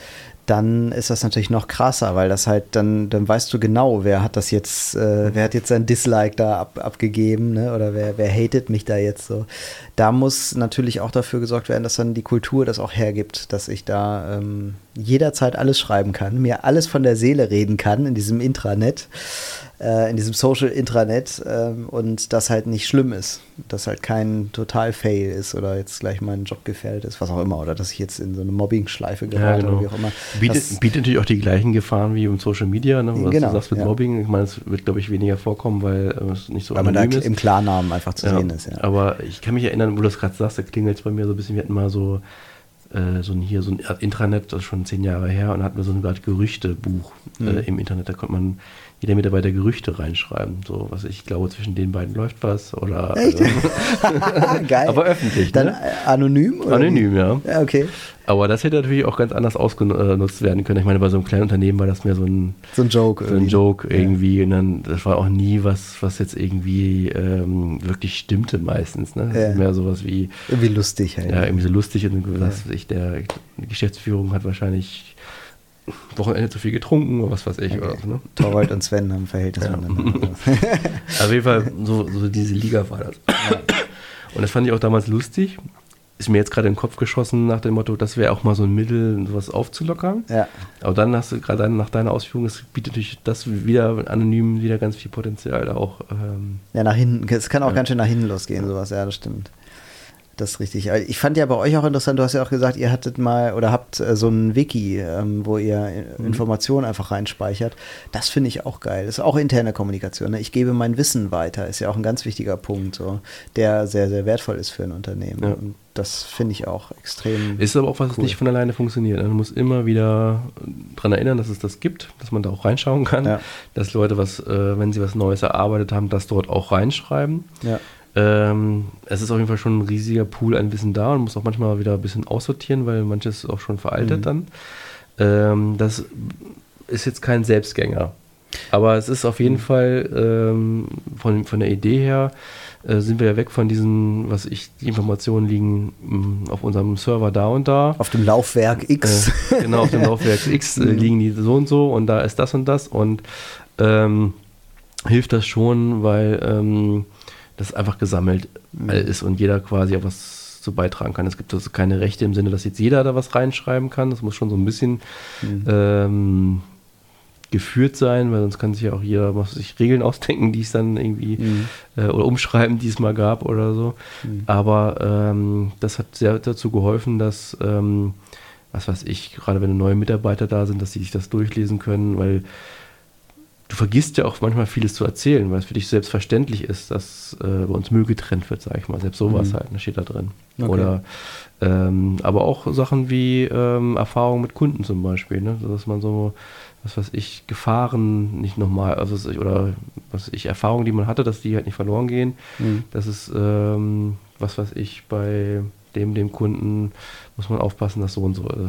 dann ist das natürlich noch krasser, weil das halt dann, dann weißt du genau, wer hat das jetzt, äh, wer hat jetzt sein Dislike da ab, abgegeben, ne? Oder wer, wer hatet mich da jetzt so. Da muss natürlich auch dafür gesorgt werden, dass dann die Kultur das auch hergibt, dass ich da ähm, jederzeit alles schreiben kann, mir alles von der Seele reden kann in diesem Intranet äh, in diesem Social Intranet ähm, und das halt nicht schlimm ist. Dass halt kein Total-Fail ist oder jetzt gleich mein Job gefährdet ist, was auch immer. Oder dass ich jetzt in so eine Mobbing-Schleife gerate ja, genau. oder wie auch immer. Bietet, bietet, natürlich auch die gleichen Gefahren wie im Social Media, ne? was genau, du sagst mit ja. Mobbing. Ich meine, es wird, glaube ich, weniger vorkommen, weil äh, es nicht so Weil man da ist. im Klarnamen einfach zu ja, sehen ist, ja. Aber ich kann mich erinnern, wo du das gerade sagst, da klingelt es bei mir so ein bisschen, wir hatten mal so äh, so ein, hier so ein Intranet, das ist schon zehn Jahre her, und hatten wir so ein Gerüchtebuch mhm. äh, im Internet. Da konnte man jeder Mitarbeiter Gerüchte reinschreiben. So, was ich glaube, zwischen den beiden läuft was. Oder, Echt? Also, Geil. Aber öffentlich. Dann ne? anonym? Oder anonym, ja. ja. Okay. Aber das hätte natürlich auch ganz anders ausgenutzt werden können. Ich meine, bei so einem kleinen Unternehmen war das mehr so ein, so ein Joke. So ein Joke irgendwie. Ja. Und dann, das war auch nie was, was jetzt irgendwie ähm, wirklich stimmte meistens. Ne? Das ja. ist mehr sowas wie. Irgendwie lustig halt. Ja, irgendwie so lustig. Und was ich, der die Geschäftsführung hat wahrscheinlich Wochenende zu viel getrunken oder was weiß ich. Okay. Oder so, ne? Torwald und Sven haben Verhältnis ja. miteinander. Auf jeden Fall, so, so diese Liga war das. Ja. Und das fand ich auch damals lustig. Ist mir jetzt gerade in den Kopf geschossen nach dem Motto, das wäre auch mal so ein Mittel, sowas aufzulockern. Ja. Aber dann hast du gerade nach deiner Ausführung, es bietet natürlich das wieder anonym wieder ganz viel Potenzial auch. Ähm, ja, nach hinten. Es kann auch ja. ganz schön nach hinten losgehen, sowas, ja, das stimmt. Das ist richtig. Ich fand ja bei euch auch interessant, du hast ja auch gesagt, ihr hattet mal oder habt äh, so ein Wiki, ähm, wo ihr mhm. Informationen einfach reinspeichert. Das finde ich auch geil. Das ist auch interne Kommunikation. Ne? Ich gebe mein Wissen weiter, ist ja auch ein ganz wichtiger Punkt, so, der sehr, sehr wertvoll ist für ein Unternehmen. Ja. Und das finde ich auch extrem. Ist aber auch was, cool. nicht von alleine funktioniert. Man muss immer wieder daran erinnern, dass es das gibt, dass man da auch reinschauen kann, ja. dass Leute was, äh, wenn sie was Neues erarbeitet haben, das dort auch reinschreiben. Ja. Ähm, es ist auf jeden Fall schon ein riesiger Pool an Wissen da und muss auch manchmal wieder ein bisschen aussortieren, weil manches auch schon veraltet mhm. dann. Ähm, das ist jetzt kein Selbstgänger. Aber es ist auf jeden mhm. Fall ähm, von, von der Idee her, äh, sind wir ja weg von diesen, was ich, die Informationen liegen mh, mm, auf unserem Server da und da. Auf dem Laufwerk X. Äh, genau, auf dem Laufwerk X äh, mhm. liegen die so und so und da ist das und das und ähm, hilft das schon, weil ähm, das einfach gesammelt mhm. ist und jeder quasi auch was zu beitragen kann. Es gibt also keine Rechte im Sinne, dass jetzt jeder da was reinschreiben kann. Das muss schon so ein bisschen mhm. ähm, geführt sein, weil sonst kann sich ja auch jeder was sich Regeln ausdenken, die es dann irgendwie mhm. äh, oder umschreiben, die es mal gab oder so. Mhm. Aber ähm, das hat sehr dazu geholfen, dass ähm, was weiß ich, gerade wenn neue Mitarbeiter da sind, dass sie sich das durchlesen können, weil du vergisst ja auch manchmal vieles zu erzählen, weil es für dich selbstverständlich ist, dass äh, bei uns Müll getrennt wird, sag ich mal. Selbst sowas mhm. halt, ne, steht da drin. Okay. Oder ähm, aber auch Sachen wie ähm, Erfahrungen mit Kunden zum Beispiel, ne? dass man so, was weiß ich, Gefahren nicht nochmal, also oder was weiß ich, Erfahrungen, die man hatte, dass die halt nicht verloren gehen. Mhm. Das ist, ähm, was weiß ich, bei dem, dem Kunden muss man aufpassen, dass so und so äh,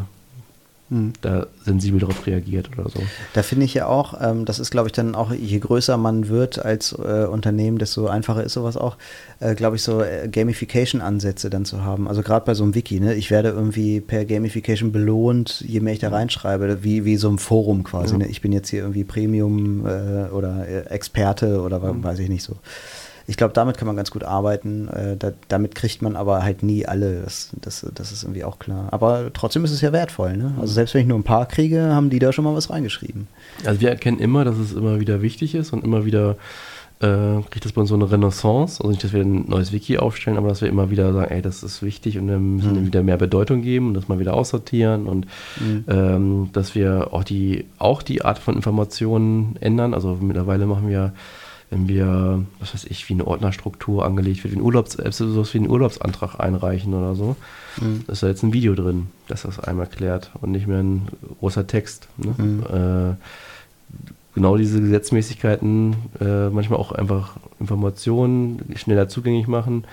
hm. da sensibel darauf reagiert oder so. Da finde ich ja auch, ähm, das ist, glaube ich, dann auch, je größer man wird als äh, Unternehmen, desto einfacher ist sowas auch, äh, glaube ich, so äh, Gamification-Ansätze dann zu haben. Also gerade bei so einem Wiki, ne? ich werde irgendwie per Gamification belohnt, je mehr ich da reinschreibe, wie, wie so ein Forum quasi. Ja. Ne? Ich bin jetzt hier irgendwie Premium äh, oder äh, Experte oder mhm. weiß ich nicht so ich glaube, damit kann man ganz gut arbeiten. Äh, da, damit kriegt man aber halt nie alle. Das, das, das ist irgendwie auch klar. Aber trotzdem ist es ja wertvoll. Ne? Also selbst wenn ich nur ein paar kriege, haben die da schon mal was reingeschrieben. Also wir erkennen immer, dass es immer wieder wichtig ist und immer wieder äh, kriegt das bei uns so eine Renaissance. Also nicht, dass wir ein neues Wiki aufstellen, aber dass wir immer wieder sagen, ey, das ist wichtig und wir müssen mhm. wieder mehr Bedeutung geben und das mal wieder aussortieren und mhm. ähm, dass wir auch die, auch die Art von Informationen ändern. Also mittlerweile machen wir wenn wir, was weiß ich, wie eine Ordnerstruktur angelegt wird, wie ein Urlaubs, sowas wie einen Urlaubsantrag einreichen oder so, mhm. ist da jetzt ein Video drin, das das einmal erklärt und nicht mehr ein großer Text. Ne? Mhm. Äh, genau diese Gesetzmäßigkeiten, äh, manchmal auch einfach Informationen schneller zugänglich machen,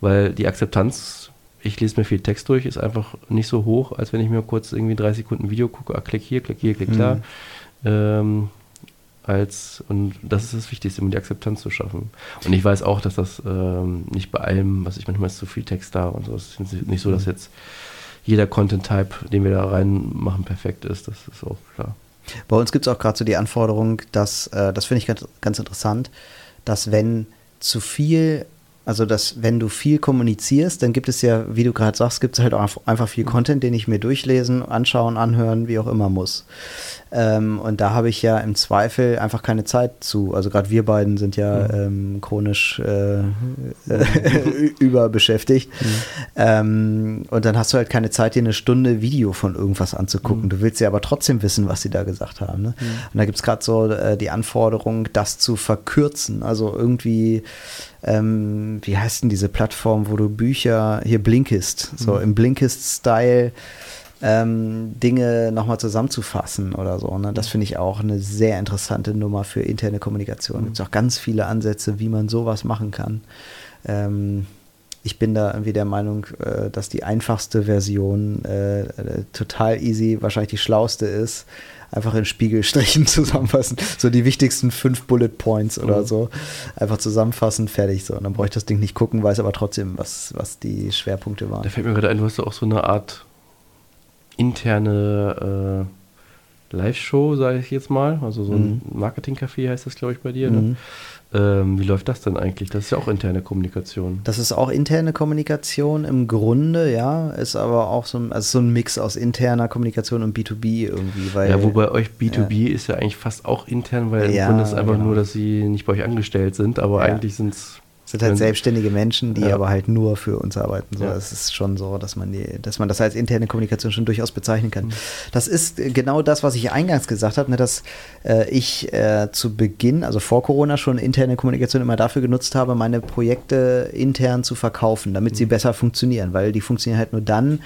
weil die Akzeptanz, ich lese mir viel Text durch, ist einfach nicht so hoch, als wenn ich mir kurz irgendwie drei Sekunden Video gucke, ah, klick hier, klick hier, klick mhm. da. Ähm, als und das ist das Wichtigste, um die Akzeptanz zu schaffen. Und ich weiß auch, dass das ähm, nicht bei allem, was ich manchmal ist zu viel Text da und so. Es ist nicht so, dass jetzt jeder Content-Type, den wir da reinmachen, perfekt ist. Das ist auch klar. Bei uns gibt es auch gerade so die Anforderung, dass, äh, das finde ich ganz, ganz interessant, dass wenn zu viel also, dass wenn du viel kommunizierst, dann gibt es ja, wie du gerade sagst, gibt es halt auch einfach viel Content, den ich mir durchlesen, anschauen, anhören, wie auch immer muss. Ähm, und da habe ich ja im Zweifel einfach keine Zeit zu. Also gerade wir beiden sind ja ähm, chronisch äh, äh, überbeschäftigt. Mhm. Ähm, und dann hast du halt keine Zeit, dir eine Stunde Video von irgendwas anzugucken. Mhm. Du willst ja aber trotzdem wissen, was sie da gesagt haben. Ne? Mhm. Und da gibt es gerade so äh, die Anforderung, das zu verkürzen. Also irgendwie ähm, wie heißt denn diese Plattform, wo du Bücher, hier Blinkist, so mhm. im Blinkist-Style ähm, Dinge nochmal zusammenzufassen oder so. Ne? Das finde ich auch eine sehr interessante Nummer für interne Kommunikation. Mhm. Gibt es auch ganz viele Ansätze, wie man sowas machen kann. Ähm, ich bin da irgendwie der Meinung, äh, dass die einfachste Version äh, äh, total easy, wahrscheinlich die schlauste ist einfach in Spiegelstrichen zusammenfassen. So die wichtigsten fünf Bullet Points oder mhm. so. Einfach zusammenfassen, fertig so. Und dann brauche ich das Ding nicht gucken, weiß aber trotzdem, was, was die Schwerpunkte waren. Da fällt mir gerade ein, du hast ja auch so eine Art interne äh, Live-Show, sage ich jetzt mal. Also so ein mhm. Marketing-Café heißt das, glaube ich, bei dir. Ne? Mhm. Ähm, wie läuft das denn eigentlich? Das ist ja auch interne Kommunikation. Das ist auch interne Kommunikation im Grunde, ja. Ist aber auch so ein, also so ein Mix aus interner Kommunikation und B2B irgendwie. Weil, ja, wobei euch B2B ja. ist ja eigentlich fast auch intern, weil ja, im Grunde ist es einfach genau. nur, dass sie nicht bei euch angestellt sind, aber ja. eigentlich sind es sind halt selbstständige Menschen, die ja. aber halt nur für uns arbeiten. So, ja. Es ist schon so, dass man, die, dass man das als interne Kommunikation schon durchaus bezeichnen kann. Mhm. Das ist genau das, was ich eingangs gesagt habe, ne, dass äh, ich äh, zu Beginn, also vor Corona, schon interne Kommunikation immer dafür genutzt habe, meine Projekte intern zu verkaufen, damit mhm. sie besser funktionieren, weil die funktionieren halt nur dann,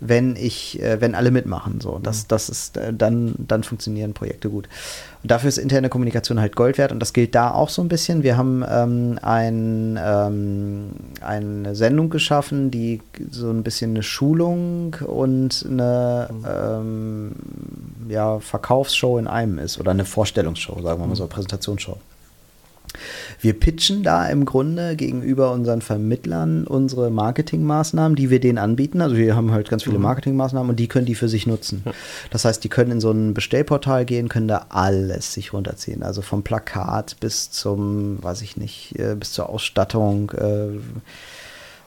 wenn ich, äh, wenn alle mitmachen. So, das, mhm. das ist, äh, dann, dann funktionieren Projekte gut. Und dafür ist interne Kommunikation halt Gold wert und das gilt da auch so ein bisschen. Wir haben ähm, ein, ähm, eine Sendung geschaffen, die so ein bisschen eine Schulung und eine mhm. ähm, ja, Verkaufsshow in einem ist oder eine Vorstellungsshow, sagen wir mal so, mhm. Präsentationsshow. Wir pitchen da im Grunde gegenüber unseren Vermittlern unsere Marketingmaßnahmen, die wir denen anbieten. Also wir haben halt ganz viele mhm. Marketingmaßnahmen und die können die für sich nutzen. Das heißt, die können in so ein Bestellportal gehen, können da alles sich runterziehen. Also vom Plakat bis zum, weiß ich nicht, äh, bis zur Ausstattung. Äh,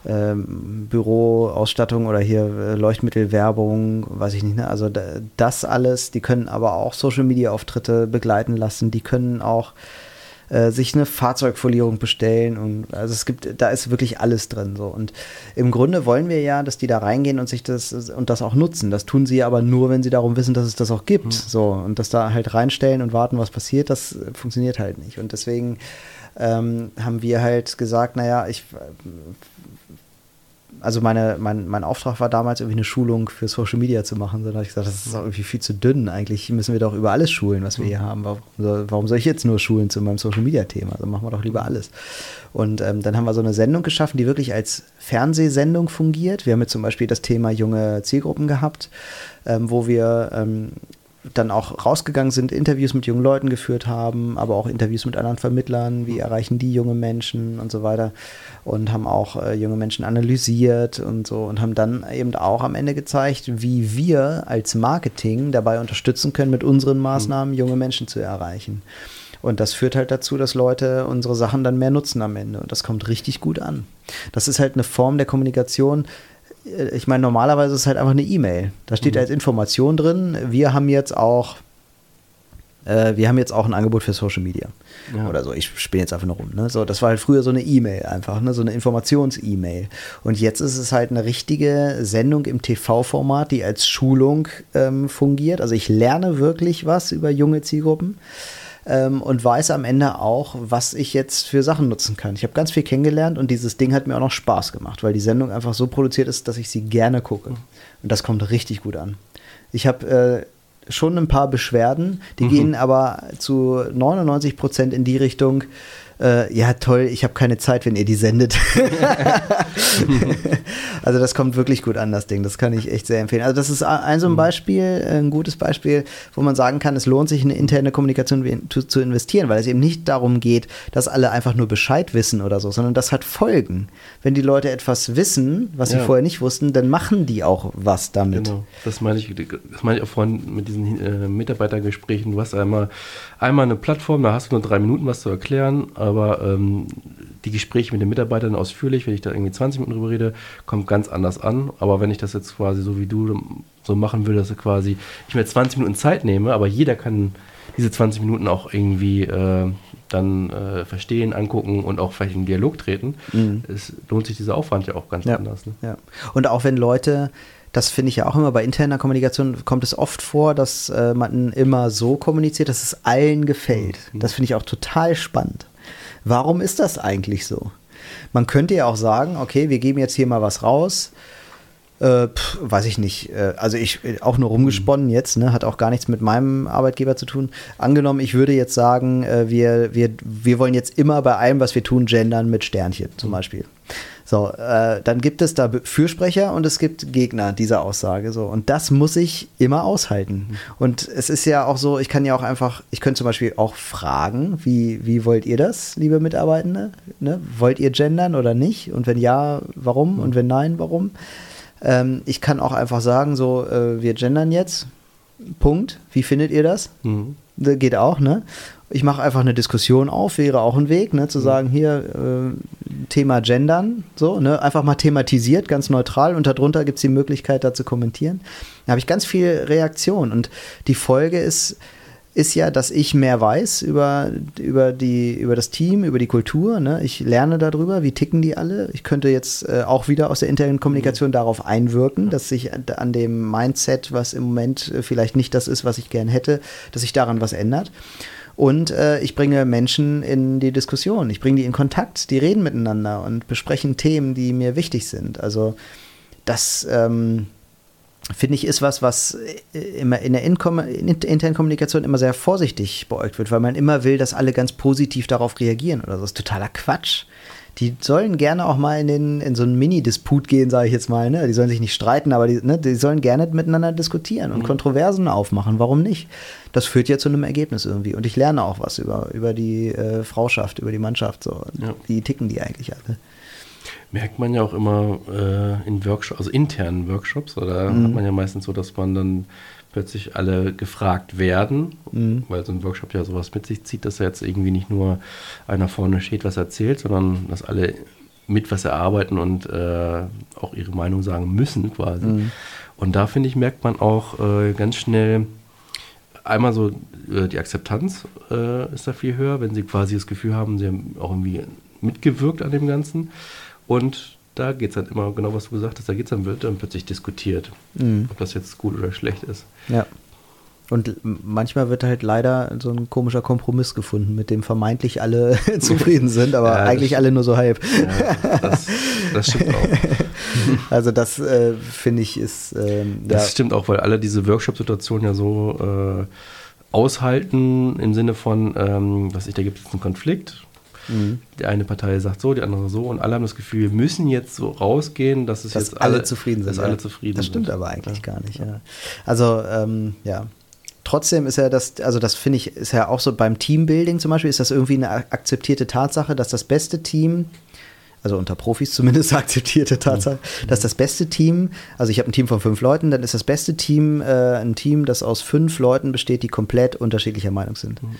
ähm, Büroausstattung oder hier äh, Leuchtmittelwerbung, weiß ich nicht, ne? Also das alles, die können aber auch Social Media Auftritte begleiten lassen, die können auch äh, sich eine Fahrzeugfolierung bestellen und also es gibt, da ist wirklich alles drin so und im Grunde wollen wir ja, dass die da reingehen und sich das und das auch nutzen. Das tun sie aber nur, wenn sie darum wissen, dass es das auch gibt. Mhm. So und das da halt reinstellen und warten, was passiert, das funktioniert halt nicht und deswegen ähm, haben wir halt gesagt, naja, ich also meine, mein, mein Auftrag war damals irgendwie eine Schulung für Social Media zu machen. Dann habe ich gesagt, das ist irgendwie viel zu dünn. Eigentlich müssen wir doch über alles schulen, was wir hier mhm. haben. Warum soll, warum soll ich jetzt nur schulen zu meinem Social Media Thema? Also machen wir doch lieber alles. Und ähm, dann haben wir so eine Sendung geschaffen, die wirklich als Fernsehsendung fungiert. Wir haben jetzt zum Beispiel das Thema junge Zielgruppen gehabt, ähm, wo wir ähm, dann auch rausgegangen sind, Interviews mit jungen Leuten geführt haben, aber auch Interviews mit anderen Vermittlern, wie erreichen die junge Menschen und so weiter und haben auch äh, junge Menschen analysiert und so und haben dann eben auch am Ende gezeigt, wie wir als Marketing dabei unterstützen können, mit unseren Maßnahmen junge Menschen zu erreichen. Und das führt halt dazu, dass Leute unsere Sachen dann mehr nutzen am Ende. Und das kommt richtig gut an. Das ist halt eine Form der Kommunikation, ich meine, normalerweise ist es halt einfach eine E-Mail. Da steht mhm. als Information drin, wir haben jetzt auch, äh, wir haben jetzt auch ein Angebot für Social Media. Ja. Oder so. Ich spiele jetzt einfach nur rum. Ne? So, das war halt früher so eine E-Mail einfach, ne? so eine Informations-E-Mail. Und jetzt ist es halt eine richtige Sendung im TV-Format, die als Schulung ähm, fungiert. Also ich lerne wirklich was über junge Zielgruppen ähm, und weiß am Ende auch, was ich jetzt für Sachen nutzen kann. Ich habe ganz viel kennengelernt und dieses Ding hat mir auch noch Spaß gemacht, weil die Sendung einfach so produziert ist, dass ich sie gerne gucke. Und das kommt richtig gut an. Ich habe äh, schon ein paar Beschwerden, die mhm. gehen aber zu 99 Prozent in die Richtung, äh, ja toll, ich habe keine Zeit, wenn ihr die sendet. also das kommt wirklich gut an, das Ding. Das kann ich echt sehr empfehlen. Also das ist ein so ein mhm. Beispiel, ein gutes Beispiel, wo man sagen kann, es lohnt sich, in eine interne Kommunikation zu investieren, weil es eben nicht darum geht, dass alle einfach nur Bescheid wissen oder so, sondern das hat Folgen. Wenn die Leute etwas wissen, was ja. sie vorher nicht wussten, dann machen die auch was damit. Genau, das meine ich, das meine ich auch vorhin mit diesen äh, Mitarbeitergesprächen. Du hast einmal, einmal eine Plattform, da hast du nur drei Minuten was zu erklären, aber ähm, die Gespräche mit den Mitarbeitern ausführlich, wenn ich da irgendwie 20 Minuten drüber rede, kommt ganz anders an. Aber wenn ich das jetzt quasi so wie du so machen würde, dass quasi ich mir 20 Minuten Zeit nehme, aber jeder kann diese 20 Minuten auch irgendwie äh, dann äh, verstehen, angucken und auch vielleicht in Dialog treten, mhm. es lohnt sich dieser Aufwand ja auch ganz ja. anders. Ne? Ja. Und auch wenn Leute das finde ich ja auch immer bei interner Kommunikation kommt es oft vor, dass äh, man immer so kommuniziert, dass es allen gefällt. Mhm. Das finde ich auch total spannend. Warum ist das eigentlich so? Man könnte ja auch sagen, okay, wir geben jetzt hier mal was raus. Äh, pff, weiß ich nicht. Äh, also ich auch nur rumgesponnen jetzt, ne, hat auch gar nichts mit meinem Arbeitgeber zu tun. Angenommen, ich würde jetzt sagen, äh, wir, wir, wir wollen jetzt immer bei allem, was wir tun, gendern mit Sternchen zum Beispiel. So, äh, dann gibt es da Fürsprecher und es gibt Gegner dieser Aussage. So, und das muss ich immer aushalten. Und es ist ja auch so, ich kann ja auch einfach, ich könnte zum Beispiel auch fragen, wie, wie wollt ihr das, liebe Mitarbeitende? Ne? Wollt ihr gendern oder nicht? Und wenn ja, warum? Und wenn nein, warum? Ähm, ich kann auch einfach sagen, so, äh, wir gendern jetzt. Punkt. Wie findet ihr das? Mhm. das geht auch, ne? Ich mache einfach eine Diskussion auf, wäre auch ein Weg, ne, zu mhm. sagen, hier äh, Thema Gendern, so, ne, einfach mal thematisiert, ganz neutral und darunter gibt es die Möglichkeit, da zu kommentieren. Da habe ich ganz viel Reaktion und die Folge ist, ist ja, dass ich mehr weiß über, über, die, über das Team, über die Kultur. Ne? Ich lerne darüber, wie ticken die alle. Ich könnte jetzt äh, auch wieder aus der internen Kommunikation mhm. darauf einwirken, dass sich an dem Mindset, was im Moment äh, vielleicht nicht das ist, was ich gern hätte, dass sich daran was ändert. Und äh, ich bringe Menschen in die Diskussion, ich bringe die in Kontakt, die reden miteinander und besprechen Themen, die mir wichtig sind. Also das ähm, finde ich ist was, was äh, immer in der internen Kommunikation immer sehr vorsichtig beäugt wird, weil man immer will, dass alle ganz positiv darauf reagieren oder so. Das ist totaler Quatsch die sollen gerne auch mal in, den, in so einen Mini-Disput gehen, sage ich jetzt mal. Ne? Die sollen sich nicht streiten, aber die, ne, die sollen gerne miteinander diskutieren und mhm. Kontroversen aufmachen. Warum nicht? Das führt ja zu einem Ergebnis irgendwie. Und ich lerne auch was über, über die äh, Frauschaft, über die Mannschaft. So. Ja. Wie ticken die eigentlich alle? Merkt man ja auch immer äh, in Workshops, also internen Workshops, oder mhm. hat man ja meistens so, dass man dann plötzlich alle gefragt werden, mhm. weil so ein Workshop ja sowas mit sich zieht, dass er jetzt irgendwie nicht nur einer vorne steht, was erzählt, sondern dass alle mit was erarbeiten und äh, auch ihre Meinung sagen müssen quasi. Mhm. Und da finde ich, merkt man auch äh, ganz schnell, einmal so äh, die Akzeptanz äh, ist da viel höher, wenn sie quasi das Gefühl haben, sie haben auch irgendwie mitgewirkt an dem Ganzen. Und da geht es dann immer, genau was du gesagt hast, da geht es dann, wird dann plötzlich diskutiert, mhm. ob das jetzt gut oder schlecht ist. Ja. Und manchmal wird halt leider so ein komischer Kompromiss gefunden, mit dem vermeintlich alle zufrieden sind, aber ja, eigentlich alle nur so halb. Ja, das, das, stimmt auch. Also das äh, finde ich ist. Ähm, das ja. stimmt auch, weil alle diese Workshop-Situationen ja so äh, aushalten im Sinne von, ähm, was ich, da gibt es einen Konflikt Mhm. Die eine Partei sagt so, die andere so und alle haben das Gefühl, wir müssen jetzt so rausgehen, dass es dass jetzt alle, alle zufrieden sind. Dass alle zufrieden das stimmt sind. aber eigentlich ja. gar nicht. Ja. Also ähm, ja, trotzdem ist ja das, also das finde ich, ist ja auch so beim Teambuilding zum Beispiel, ist das irgendwie eine akzeptierte Tatsache, dass das beste Team also unter Profis zumindest akzeptierte Tatsache, mhm. dass das beste Team, also ich habe ein Team von fünf Leuten, dann ist das beste Team äh, ein Team, das aus fünf Leuten besteht, die komplett unterschiedlicher Meinung sind. Mhm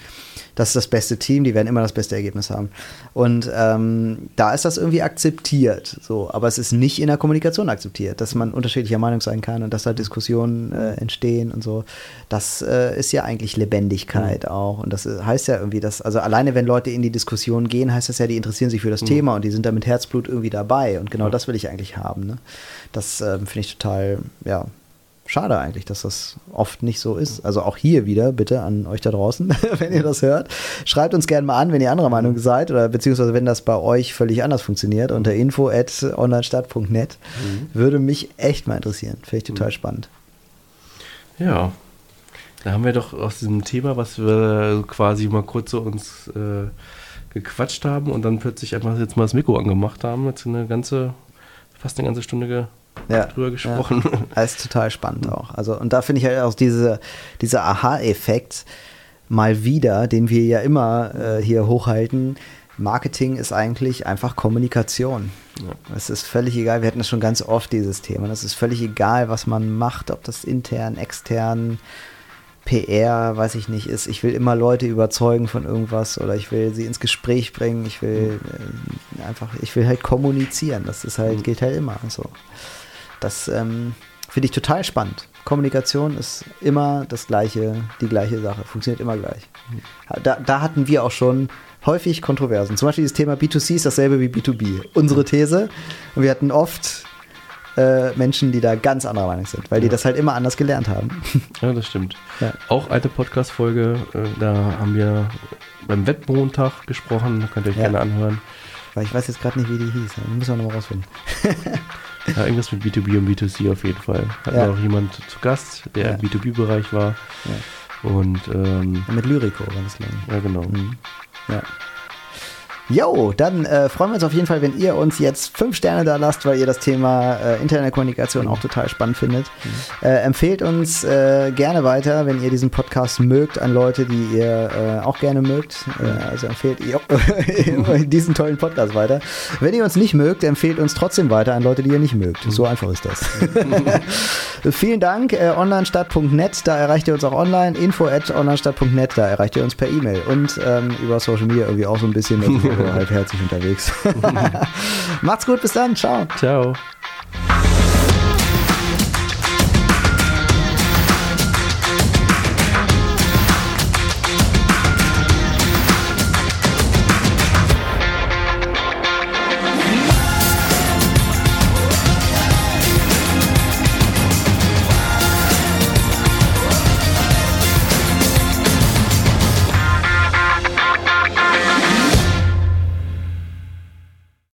das ist das beste Team, die werden immer das beste Ergebnis haben. Und ähm, da ist das irgendwie akzeptiert, so, aber es ist nicht in der Kommunikation akzeptiert, dass man unterschiedlicher Meinung sein kann und dass da Diskussionen äh, entstehen und so. Das äh, ist ja eigentlich Lebendigkeit mhm. auch. Und das heißt ja irgendwie, dass, also alleine wenn Leute in die Diskussion gehen, heißt das ja, die interessieren sich für das mhm. Thema und die sind da mit Herzblut irgendwie dabei. Und genau ja. das will ich eigentlich haben. Ne? Das äh, finde ich total, ja, schade eigentlich, dass das oft nicht so ist. Also auch hier wieder bitte an euch da draußen, wenn ihr das hört. Schreibt uns gerne mal an, wenn ihr anderer Meinung seid oder beziehungsweise wenn das bei euch völlig anders funktioniert unter info at onlinestadt.net. Mhm. Würde mich echt mal interessieren. Finde ich total mhm. spannend. Ja. Da haben wir doch aus diesem Thema, was wir quasi mal kurz so uns äh, gequatscht haben und dann plötzlich einfach jetzt mal das Mikro angemacht haben, jetzt eine ganze, fast eine ganze Stunde ja, drüber gesprochen. Ja. Das ist total spannend auch. Also, und da finde ich halt auch diese, dieser Aha-Effekt mal wieder, den wir ja immer äh, hier hochhalten. Marketing ist eigentlich einfach Kommunikation. Ja. Es ist völlig egal, wir hatten das schon ganz oft, dieses Thema. Es ist völlig egal, was man macht, ob das intern, extern, PR, weiß ich nicht, ist. Ich will immer Leute überzeugen von irgendwas oder ich will sie ins Gespräch bringen. Ich will äh, einfach, ich will halt kommunizieren. Das ist halt, mhm. gilt halt immer so. Das ähm, finde ich total spannend. Kommunikation ist immer das gleiche, die gleiche Sache, funktioniert immer gleich. Da, da hatten wir auch schon häufig Kontroversen. Zum Beispiel das Thema B2C ist dasselbe wie B2B. Unsere These. Und wir hatten oft äh, Menschen, die da ganz anderer Meinung sind, weil ja. die das halt immer anders gelernt haben. Ja, das stimmt. Ja. Auch alte Podcast-Folge, äh, da haben wir beim Wettmontag gesprochen, da könnt ihr euch ja. gerne anhören. Weil ich weiß jetzt gerade nicht, wie die hieß. Müssen wir nochmal rausfinden. Ja, irgendwas mit B2B und B2C auf jeden Fall. Hatten ja. auch jemand zu Gast, der ja. im B2B-Bereich war. Ja. Und ähm, mit Lyrico war das, glaube ich. Ja, genau. Mhm. Ja. Jo, dann äh, freuen wir uns auf jeden Fall, wenn ihr uns jetzt fünf Sterne da lasst, weil ihr das Thema äh, Internetkommunikation auch total spannend findet. Mhm. Äh, empfehlt uns äh, gerne weiter, wenn ihr diesen Podcast mögt, an Leute, die ihr äh, auch gerne mögt. Äh, also empfehlt ihr diesen tollen Podcast weiter. Wenn ihr uns nicht mögt, empfehlt uns trotzdem weiter an Leute, die ihr nicht mögt. So einfach ist das. Vielen Dank. Äh, onlinestadt.net, da erreicht ihr uns auch online. Info at onlinestadt.net, da erreicht ihr uns per E-Mail und ähm, über Social Media irgendwie auch so ein bisschen halbherzig unterwegs. Macht's gut, bis dann. Ciao. Ciao.